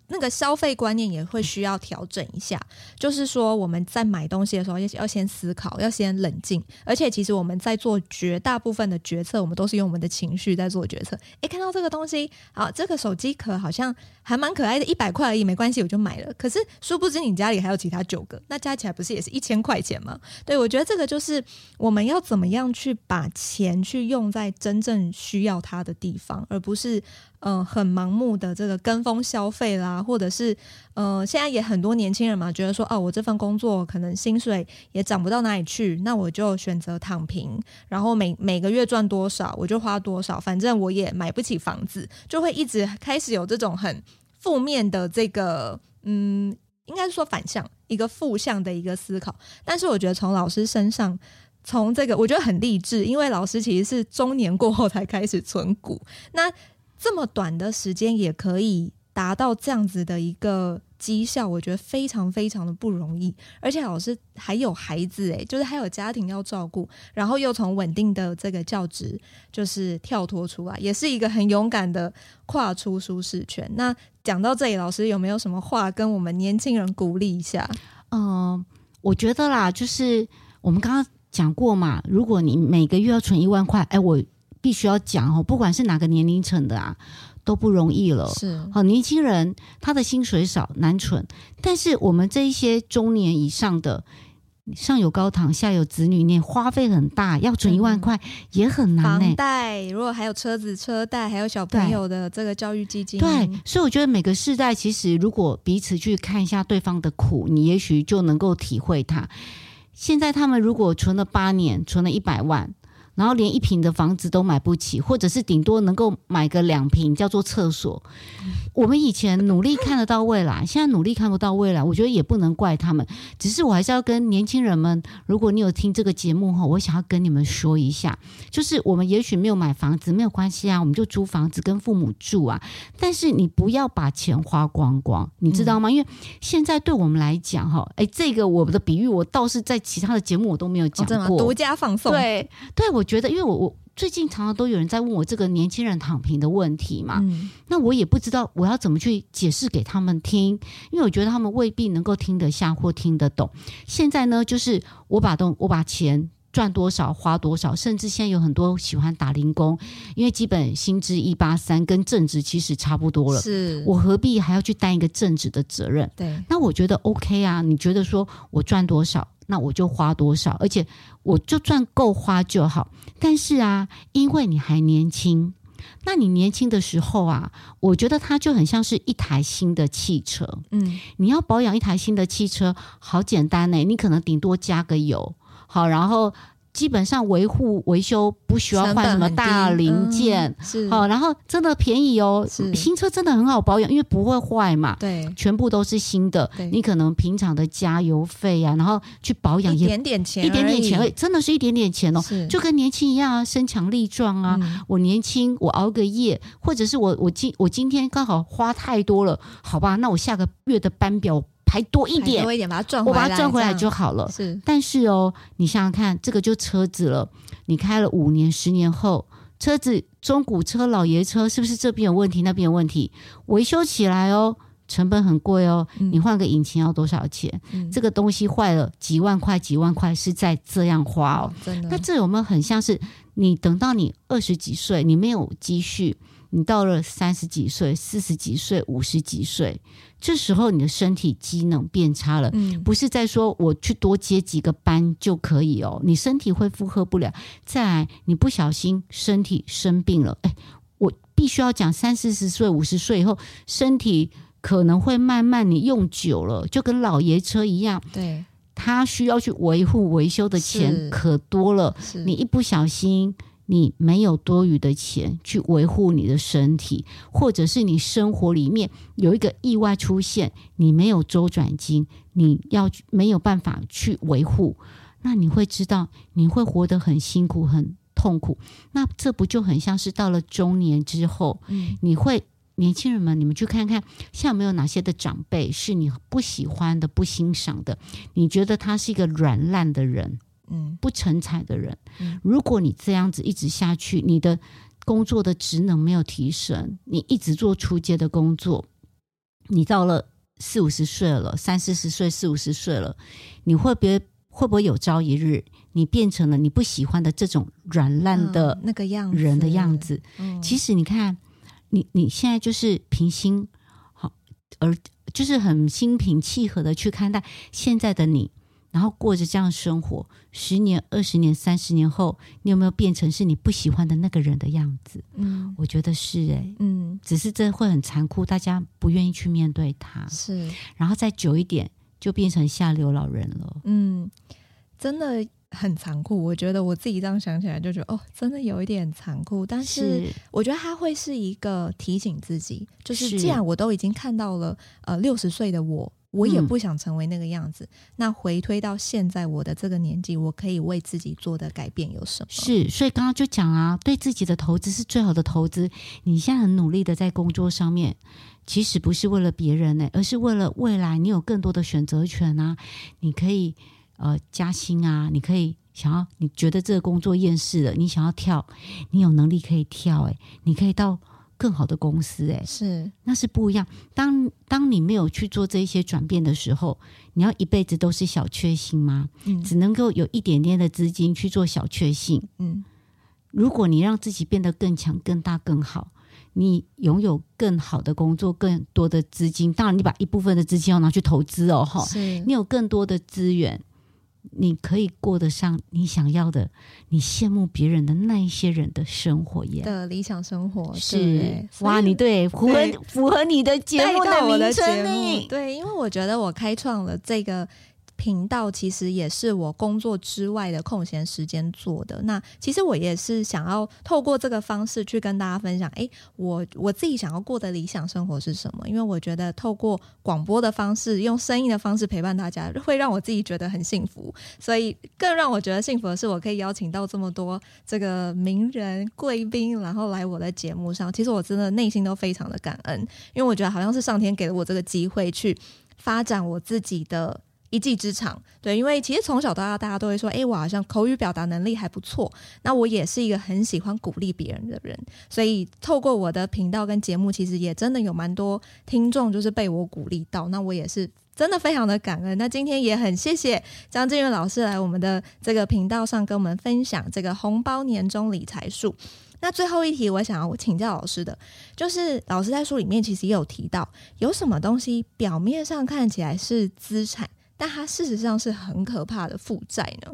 那个消费观念也会需要调整一下，就是说我们在买东西的时候要要先思考，要先冷静，而且其实我们在做绝大部分的决策，我们都是用我们的情绪在做决策。诶，看到这个东西，好，这个手机壳好像还蛮可爱的，一百块而已，没关系，我就买了。可是殊不知你家里还有其他九个，那加起来不是也是一千块钱吗？对，我觉得这个就是我们要怎么样去把钱去用在真正需要它的地方，而不是。嗯、很盲目的这个跟风消费啦，或者是，呃，现在也很多年轻人嘛，觉得说，哦，我这份工作可能薪水也涨不到哪里去，那我就选择躺平，然后每每个月赚多少我就花多少，反正我也买不起房子，就会一直开始有这种很负面的这个，嗯，应该是说反向一个负向的一个思考。但是我觉得从老师身上，从这个我觉得很励志，因为老师其实是中年过后才开始存股，那。这么短的时间也可以达到这样子的一个绩效，我觉得非常非常的不容易。而且老师还有孩子诶，就是还有家庭要照顾，然后又从稳定的这个教职就是跳脱出来，也是一个很勇敢的跨出舒适圈。那讲到这里，老师有没有什么话跟我们年轻人鼓励一下？嗯、我觉得啦，就是我们刚刚讲过嘛，如果你每个月要存一万块，哎，我。必须要讲哦，不管是哪个年龄层的啊，都不容易了。是，好，年轻人他的薪水少难存，但是我们这一些中年以上的，上有高堂，下有子女，你花费很大，要存一万块也很难、欸。房贷，如果还有车子车贷，还有小朋友的这个教育基金，对，所以我觉得每个世代其实如果彼此去看一下对方的苦，你也许就能够体会他。现在他们如果存了八年，存了一百万。然后连一平的房子都买不起，或者是顶多能够买个两平，叫做厕所。我们以前努力看得到未来，现在努力看不到未来，我觉得也不能怪他们。只是我还是要跟年轻人们，如果你有听这个节目哈，我想要跟你们说一下，就是我们也许没有买房子，没有关系啊，我们就租房子跟父母住啊。但是你不要把钱花光光，你知道吗？因为现在对我们来讲哈，哎，这个我的比喻，我倒是在其他的节目我都没有讲过，独家放送。对，对我。我觉得，因为我我最近常常都有人在问我这个年轻人躺平的问题嘛，嗯、那我也不知道我要怎么去解释给他们听，因为我觉得他们未必能够听得下或听得懂。现在呢，就是我把东我把钱赚多少花多少，甚至现在有很多喜欢打零工，因为基本薪资一八三跟正职其实差不多了，是我何必还要去担一个正职的责任？对，那我觉得 OK 啊，你觉得说我赚多少？那我就花多少，而且我就赚够花就好。但是啊，因为你还年轻，那你年轻的时候啊，我觉得它就很像是一台新的汽车。嗯，你要保养一台新的汽车，好简单呢，你可能顶多加个油，好，然后。基本上维护维修不需要换什么大零件，嗯、是好，然后真的便宜哦。新车真的很好保养，因为不会坏嘛。对，全部都是新的。你可能平常的加油费啊，然后去保养一点点钱，一点点钱，真的是一点点钱哦。就跟年轻一样啊，身强力壮啊。嗯、我年轻，我熬个夜，或者是我我今我今天刚好花太多了，好吧，那我下个月的班表。还多一点，多一点，把它赚回来，我把它赚回来就好了。是，但是哦，你想想看，这个就车子了。你开了五年、十年后，车子中古车、老爷车，是不是这边有问题，那边有问题？维修起来哦，成本很贵哦。嗯、你换个引擎要多少钱？嗯、这个东西坏了，几万块、几万块是在这样花哦。那这有没有很像是你等到你二十几岁，你没有积蓄？你到了三十几岁、四十几岁、五十几岁，这时候你的身体机能变差了，嗯，不是在说我去多接几个班就可以哦，你身体会负荷不了。再来，你不小心身体生病了，哎，我必须要讲，三四十岁、五十岁以后，身体可能会慢慢你用久了，就跟老爷车一样，对，他需要去维护维修的钱可多了，你一不小心。你没有多余的钱去维护你的身体，或者是你生活里面有一个意外出现，你没有周转金，你要没有办法去维护，那你会知道你会活得很辛苦、很痛苦。那这不就很像是到了中年之后，嗯，你会年轻人们，你们去看看，像有没有哪些的长辈是你不喜欢的、不欣赏的？你觉得他是一个软烂的人？嗯，不成才的人，嗯，如果你这样子一直下去，你的工作的职能没有提升，你一直做出街的工作，你到了四五十岁了，三四十岁、四五十岁了，你会不会会不会有朝一日，你变成了你不喜欢的这种软烂的那个样人的样子？其实你看，你你现在就是平心好，而就是很心平气和的去看待现在的你。然后过着这样的生活，十年、二十年、三十年后，你有没有变成是你不喜欢的那个人的样子？嗯，我觉得是诶、欸，嗯，只是这会很残酷，大家不愿意去面对它。是，然后再久一点，就变成下流老人了。嗯，真的很残酷。我觉得我自己这样想起来，就觉得哦，真的有一点残酷。但是我觉得它会是一个提醒自己，就是既然我都已经看到了，呃，六十岁的我。我也不想成为那个样子。嗯、那回推到现在我的这个年纪，我可以为自己做的改变有什么？是，所以刚刚就讲啊，对自己的投资是最好的投资。你现在很努力的在工作上面，其实不是为了别人呢，而是为了未来。你有更多的选择权啊，你可以呃加薪啊，你可以想要你觉得这个工作厌世了，你想要跳，你有能力可以跳，诶，你可以到。更好的公司，欸，哎，是，那是不一样。当当你没有去做这一些转变的时候，你要一辈子都是小确幸吗？嗯，只能够有一点点的资金去做小确幸。嗯，如果你让自己变得更强、更大、更好，你拥有更好的工作、更多的资金，当然你把一部分的资金要拿去投资哦，哈，是，你有更多的资源，你可以过得上你想要的，你羡慕别人的那一些人的生活耶的理想生活是哇，你对符合符合你的节目的名称？对，因为我觉得我开创了这个。频道其实也是我工作之外的空闲时间做的。那其实我也是想要透过这个方式去跟大家分享，诶，我我自己想要过的理想生活是什么？因为我觉得透过广播的方式，用声音的方式陪伴大家，会让我自己觉得很幸福。所以更让我觉得幸福的是，我可以邀请到这么多这个名人贵宾，然后来我的节目上。其实我真的内心都非常的感恩，因为我觉得好像是上天给了我这个机会去发展我自己的。一技之长，对，因为其实从小到大，大家都会说，哎，我好像口语表达能力还不错。那我也是一个很喜欢鼓励别人的人，所以透过我的频道跟节目，其实也真的有蛮多听众就是被我鼓励到。那我也是真的非常的感恩。那今天也很谢谢张震岳老师来我们的这个频道上跟我们分享这个红包年终理财术。那最后一题，我想要请教老师的，就是老师在书里面其实也有提到，有什么东西表面上看起来是资产，但它事实上是很可怕的负债呢。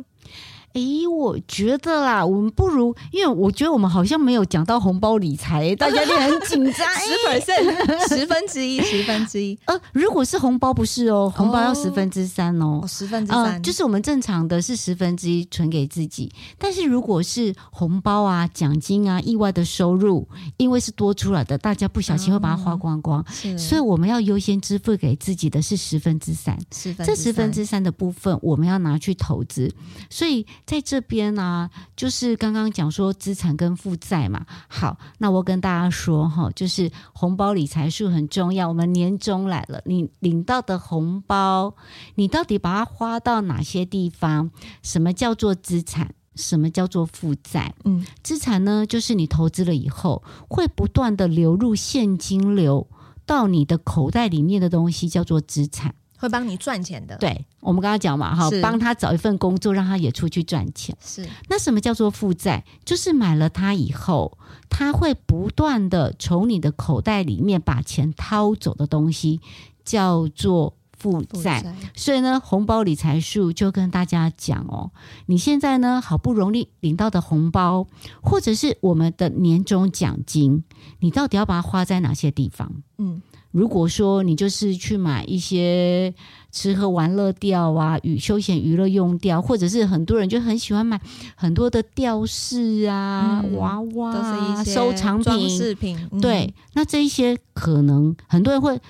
哎，我觉得啦，我们不如，因为我觉得我们好像没有讲到红包理财，大家就很紧张。十 percent，十分之一，十分之一。呃，如果是红包不是哦，红包要十分之三哦，哦十分之三，呃，就是我们正常的是十分之一存给自己。但是如果是红包啊、奖金啊、意外的收入，因为是多出来的，大家不小心会把它花光光，哦，所以我们要优先支付给自己的是十分之三。十分之三，这十分之三的部分，我们要拿去投资，所以。在这边呢、啊，就是刚刚讲说资产跟负债嘛。好，那我跟大家说哈，就是红包理财术很重要。我们年终来了，你领到的红包，你到底把它花到哪些地方？什么叫做资产？什么叫做负债？嗯，资产呢，就是你投资了以后，会不断的流入现金流到你的口袋里面的东西，叫做资产。会帮你赚钱的，对，我们刚刚讲嘛，哈，帮他找一份工作，让他也出去赚钱。是，那什么叫做负债？就是买了它以后，他会不断的从你的口袋里面把钱掏走的东西，叫做负债。所以呢，红包理财术就跟大家讲哦，你现在呢，好不容易领到的红包，或者是我们的年终奖金，你到底要把它花在哪些地方？嗯。如果说你就是去买一些吃喝玩乐吊啊，与休闲娱乐用吊，或者是很多人就很喜欢买很多的吊饰啊、嗯、娃娃收藏品、装饰品，嗯、对，那这一些可能很多人会。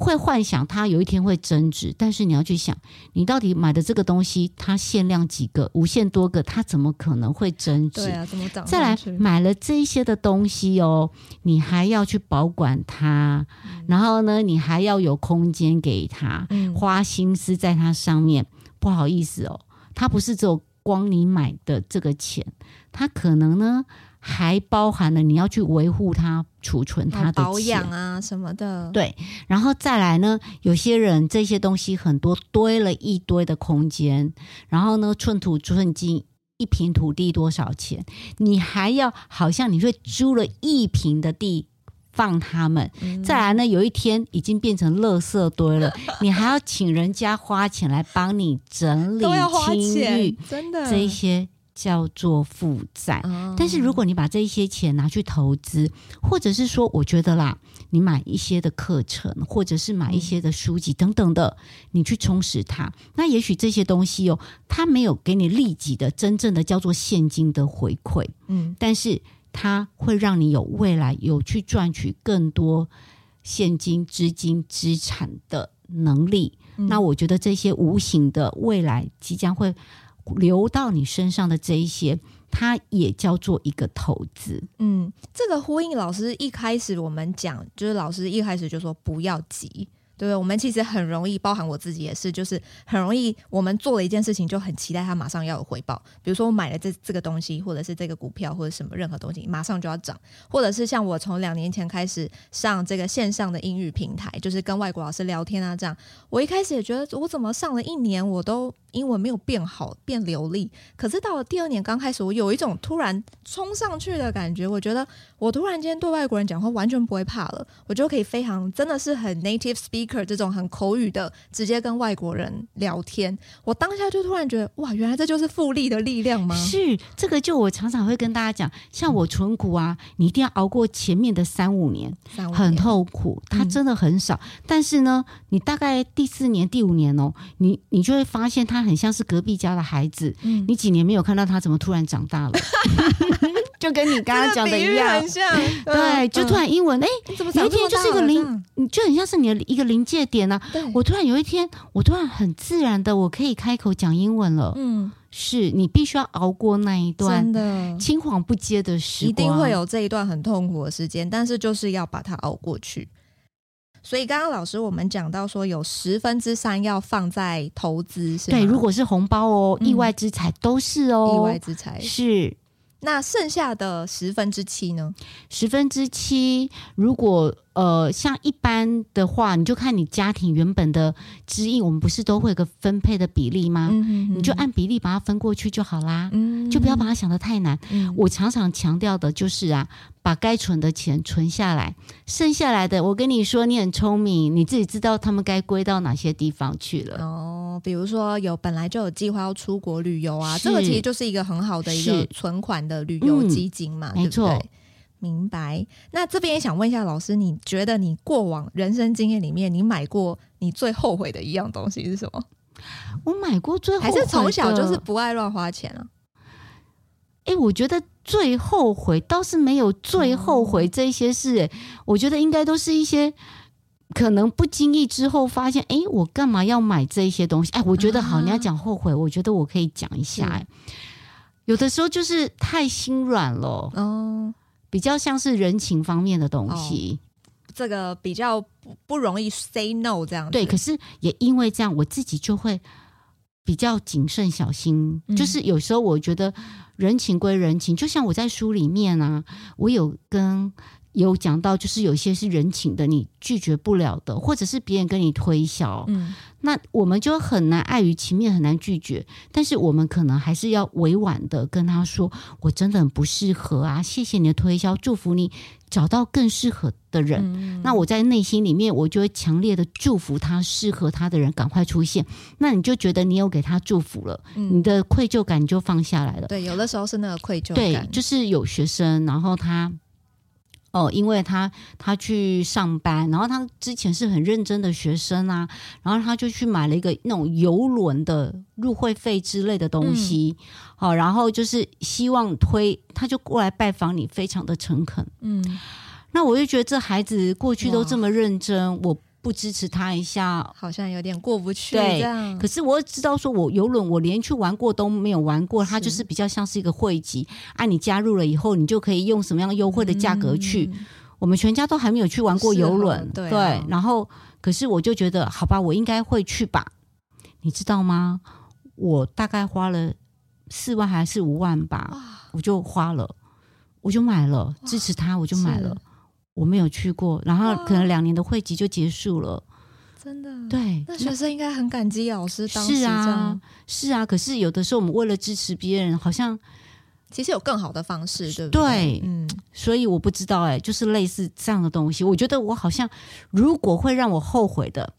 会幻想它有一天会增值，但是你要去想，你到底买的这个东西，它限量几个、无限多个，它怎么可能会增值？对啊，怎么涨？再来买了这些的东西哦，你还要去保管它，嗯、然后呢，你还要有空间给它，嗯、花心思在它上面。不好意思哦，它不是只有光你买的这个钱，它可能呢。还包含了你要去维护它、储存它的保养啊什么的。对，然后再来呢，有些人这些东西很多堆了一堆的空间，然后呢，寸土寸金，一平土地多少钱？你还要好像你会租了一平的地放他们，嗯、再来呢，有一天已经变成垃圾堆了，你还要请人家花钱来帮你整理清理，真的这些。叫做负债，但是如果你把这一些钱拿去投资，或者是说，我觉得啦，你买一些的课程，或者是买一些的书籍等等的，你去充实它，那也许这些东西哦，它没有给你立即的真正的叫做现金的回馈，嗯，但是它会让你有未来有去赚取更多现金资金资产的能力。那我觉得这些无形的未来即将会。流到你身上的这一些，它也叫做一个投资。嗯，这个呼应老师一开始我们讲，就是老师一开始就说不要急。对，我们其实很容易，包含我自己也是，就是很容易，我们做了一件事情就很期待它马上要有回报。比如说我买了这这个东西，或者是这个股票，或者什么任何东西，马上就要涨。或者是像我从两年前开始上这个线上的英语平台，就是跟外国老师聊天啊，这样。我一开始也觉得，我怎么上了一年，我都英文没有变好变流利，可是到了第二年刚开始，我有一种突然冲上去的感觉。我觉得我突然间对外国人讲话完全不会怕了，我就可以非常真的是很 native speak speaker 这种很口语的直接跟外国人聊天。我当下就突然觉得哇，原来这就是复利的力量吗？是这个，就我常常会跟大家讲，像我存股啊，你一定要熬过前面的三五年，三五年很痛苦，它真的很少。嗯、但是呢，你大概第四年、第五年哦，你你就会发现它。他很像是隔壁家的孩子，嗯，你几年没有看到他，怎么突然长大了？就跟你刚刚讲的一样，很像，对，就突然英文，哎、嗯，欸、有一天就是一个零，你就很像是你的一个临界点啊。我突然有一天，我突然很自然的，我可以开口讲英文了。嗯，是你必须要熬过那一段真的青黄不接的时光，一定会有这一段很痛苦的时间，但是就是要把它熬过去。所以刚刚老师我们讲到说，有十分之三要放在投资，是？对，如果是红包哦，意外之财都是哦，意外之财是。那剩下的十分之七呢？十分之七，如果呃像一般的话，你就看你家庭原本的支应，我们不是都会有个分配的比例吗？你就按比例把它分过去就好啦，嗯、就不要把它想得太难。嗯、我常常强调的就是啊，把该存的钱存下来，剩下来的，我跟你说，你很聪明，你自己知道他们该归到哪些地方去了。哦，比如说有本来就有计划要出国旅游啊，这个其实就是一个很好的一个存款的旅游基金嘛，嗯、对不对？没错。明白。那这边也想问一下老师，你觉得你过往人生经验里面，你买过你最后悔的一样东西是什么？我买过最后悔还是从小就是不爱乱花钱啊？哎、欸，我觉得最后悔倒是没有最后悔这些事、欸，哎、嗯，我觉得应该都是一些可能不经意之后发现，哎、欸，我干嘛要买这些东西？哎、欸，我觉得好，啊、你要讲后悔，我觉得我可以讲一下、有的时候就是太心软了，哦。比较像是人情方面的东西，哦、这个比较不不容易 say no 这样子。对，可是也因为这样，我自己就会比较谨慎小心。嗯、就是有时候我觉得人情归人情，就像我在书里面啊，我有跟有讲到，就是有些是人情的，你拒绝不了的，或者是别人跟你推销。嗯那我们就很难碍于情面很难拒绝，但是我们可能还是要委婉的跟他说：“我真的很不适合啊，谢谢你的推销，祝福你找到更适合的人。嗯”那我在内心里面，我就会强烈的祝福他，适合他的人赶快出现。那你就觉得你有给他祝福了，嗯、你的愧疚感就放下来了。对，有的时候是那个愧疚感。对，就是有学生，然后他。哦，因为他他去上班，然后他之前是很认真的学生啊，然后他就去买了一个那种游轮的入会费之类的东西，好、嗯。哦，然后就是希望推，他就过来拜访你，非常的诚恳，嗯，那我就觉得这孩子过去都这么认真，我。不支持他一下，好像有点过不去。对，可是我知道，说我游轮我连去玩过都没有玩过，它就是比较像是一个汇集。啊，你加入了以后，你就可以用什么样优惠的价格去。嗯、我们全家都还没有去玩过游轮，对，啊、对。然后，可是我就觉得，好吧，我应该会去吧。你知道吗？我大概花了四万还是五万吧，我就花了，我就买了，支持他，我就买了。我没有去过，然后可能两年的会籍就结束了，真的。对，那学生应该很感激老师当时啊，是啊。可是有的时候我们为了支持别人，好像其实有更好的方式，对不对？对，嗯。所以我不知道，哎，就是类似这样的东西。我觉得我好像如果会让我后悔的，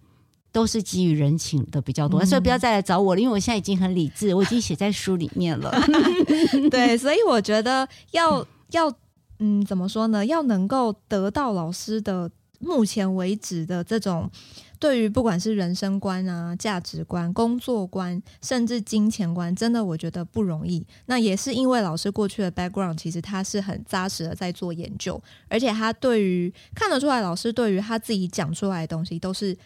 都是基于人情的比较多。嗯、所以不要再来找我了，因为我现在已经很理智，我已经写在书里面了。对，所以我觉得要要。嗯，怎么说呢？要能够得到老师的目前为止的这种对于不管是人生观啊、价值观、工作观，甚至金钱观，真的我觉得不容易。那也是因为老师过去的 background，其实他是很扎实的在做研究，而且他对于看得出来，老师对于他自己讲出来的东西都是。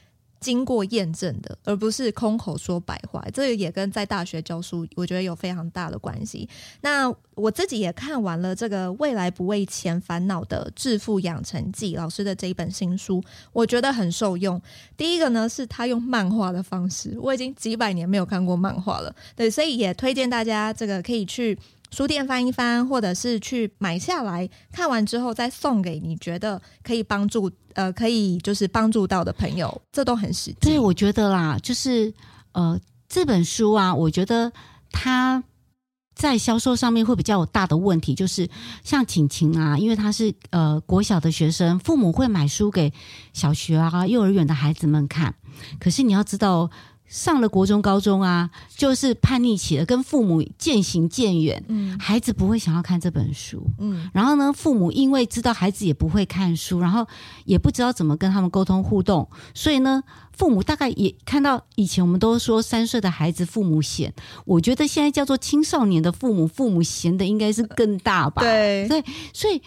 经过验证的，而不是空口说白话，这个也跟在大学教书，我觉得有非常大的关系。那我自己也看完了这个《未来不为钱烦恼的致富养成记》老师的这一本新书，我觉得很受用。第一个呢，是他用漫画的方式，我已经几百年没有看过漫画了，对，所以也推荐大家这个可以去。书店翻一翻，或者是去买下来，看完之后再送给你觉得可以帮助呃，可以就是帮助到的朋友，这都很实际。对，我觉得啦，就是呃，这本书啊，我觉得它在销售上面会比较有大的问题，就是像晴晴啊，因为她是呃国小的学生，父母会买书给小学啊、幼儿园的孩子们看，可是你要知道。上了国中、高中啊，就是叛逆期了，跟父母渐行渐远。嗯，孩子不会想要看这本书。嗯，然后呢，父母因为知道孩子也不会看书，然后也不知道怎么跟他们沟通互动，所以呢，父母大概也看到以前我们都说三岁的孩子父母嫌，我觉得现在叫做青少年的父母，父母嫌的应该是更大吧？对对，所以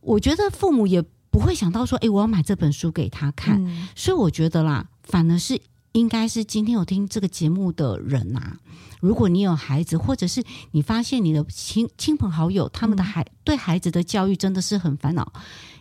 我觉得父母也不会想到说，哎，我要买这本书给他看。嗯，所以我觉得啦，反而是。应该是今天有听这个节目的人呐、啊，如果你有孩子，或者是你发现你的亲亲朋好友他们的孩、嗯、对孩子的教育真的是很烦恼，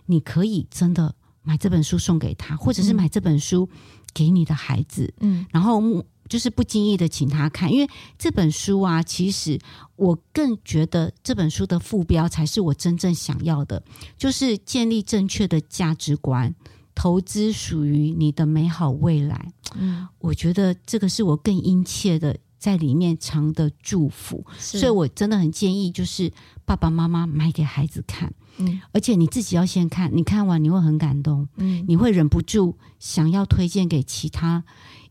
你可以真的买这本书送给他，或者是买这本书给你的孩子，嗯，然后就是不经意的请他看，因为这本书啊，其实我更觉得这本书的副标才是我真正想要的，就是建立正确的价值观。投资属于你的美好未来，嗯，我觉得这个是我更殷切的在里面藏的祝福，所以我真的很建议，就是爸爸妈妈买给孩子看，嗯，而且你自己要先看，你看完你会很感动，嗯，你会忍不住想要推荐给其他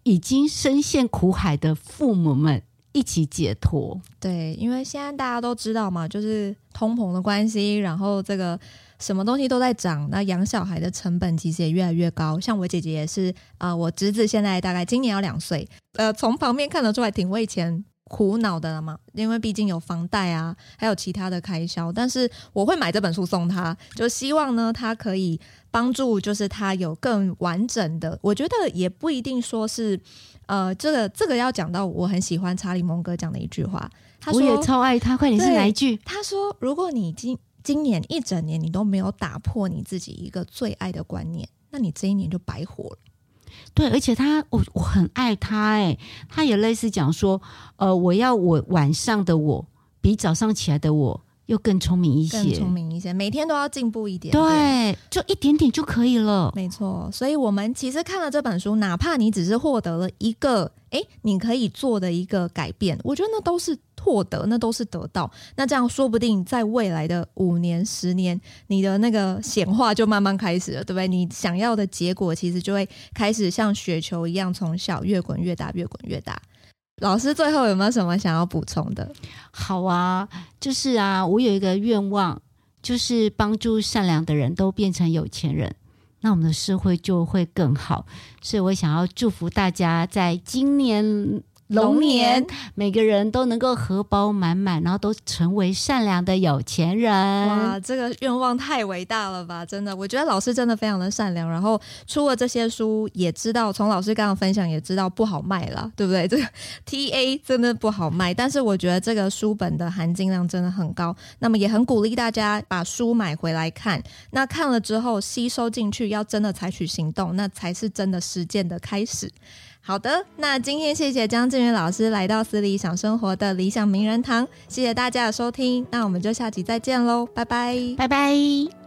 已经深陷苦海的父母们一起解脱。对，因为现在大家都知道嘛，就是通膨的关系，然后这个。什么东西都在涨，那养小孩的成本其实也越来越高。像我姐姐也是，呃，我侄子现在大概今年要两岁，呃，从旁边看得出来挺为钱苦恼的了嘛，因为毕竟有房贷啊，还有其他的开销。但是我会买这本书送他，就希望呢，他可以帮助，就是他有更完整的。我觉得也不一定说是，呃，这个这个要讲到我很喜欢查理蒙哥讲的一句话，他说，我也超爱他，快点是哪一句？他说，如果你已经。今年一整年你都没有打破你自己一个最爱的观念，那你这一年就白活了。对，而且他，我我很爱他，哎，他也类似讲说，呃，我要我晚上的我比早上起来的我又更聪明一些，更聪明一些，每天都要进步一点，对，对，就一点点就可以了。没错，所以我们其实看了这本书，哪怕你只是获得了一个，哎，你可以做的一个改变，我觉得那都是。获得那都是得到，那这样说不定在未来的五年、十年，你的那个显化就慢慢开始了，对不对？你想要的结果其实就会开始像雪球一样，从小越滚越大，越滚越大。老师最后有没有什么想要补充的？好啊，就是啊，我有一个愿望，就是帮助善良的人都变成有钱人，那我们的社会就会更好。所以我想要祝福大家在今年。龙年，每个人都能够荷包满满，然后都成为善良的有钱人。哇，这个愿望太伟大了吧！真的，我觉得老师真的非常的善良。然后出了这些书，也知道从老师刚刚分享也知道不好卖了，对不对？这个 TA 真的不好卖，但是我觉得这个书本的含金量真的很高。那么也很鼓励大家把书买回来看。那看了之后吸收进去，要真的采取行动，那才是真的实践的开始。好的，那今天谢谢江志远老师来到私理想生活的理想名人堂，谢谢大家的收听，那我们就下集再见喽，拜拜，拜拜。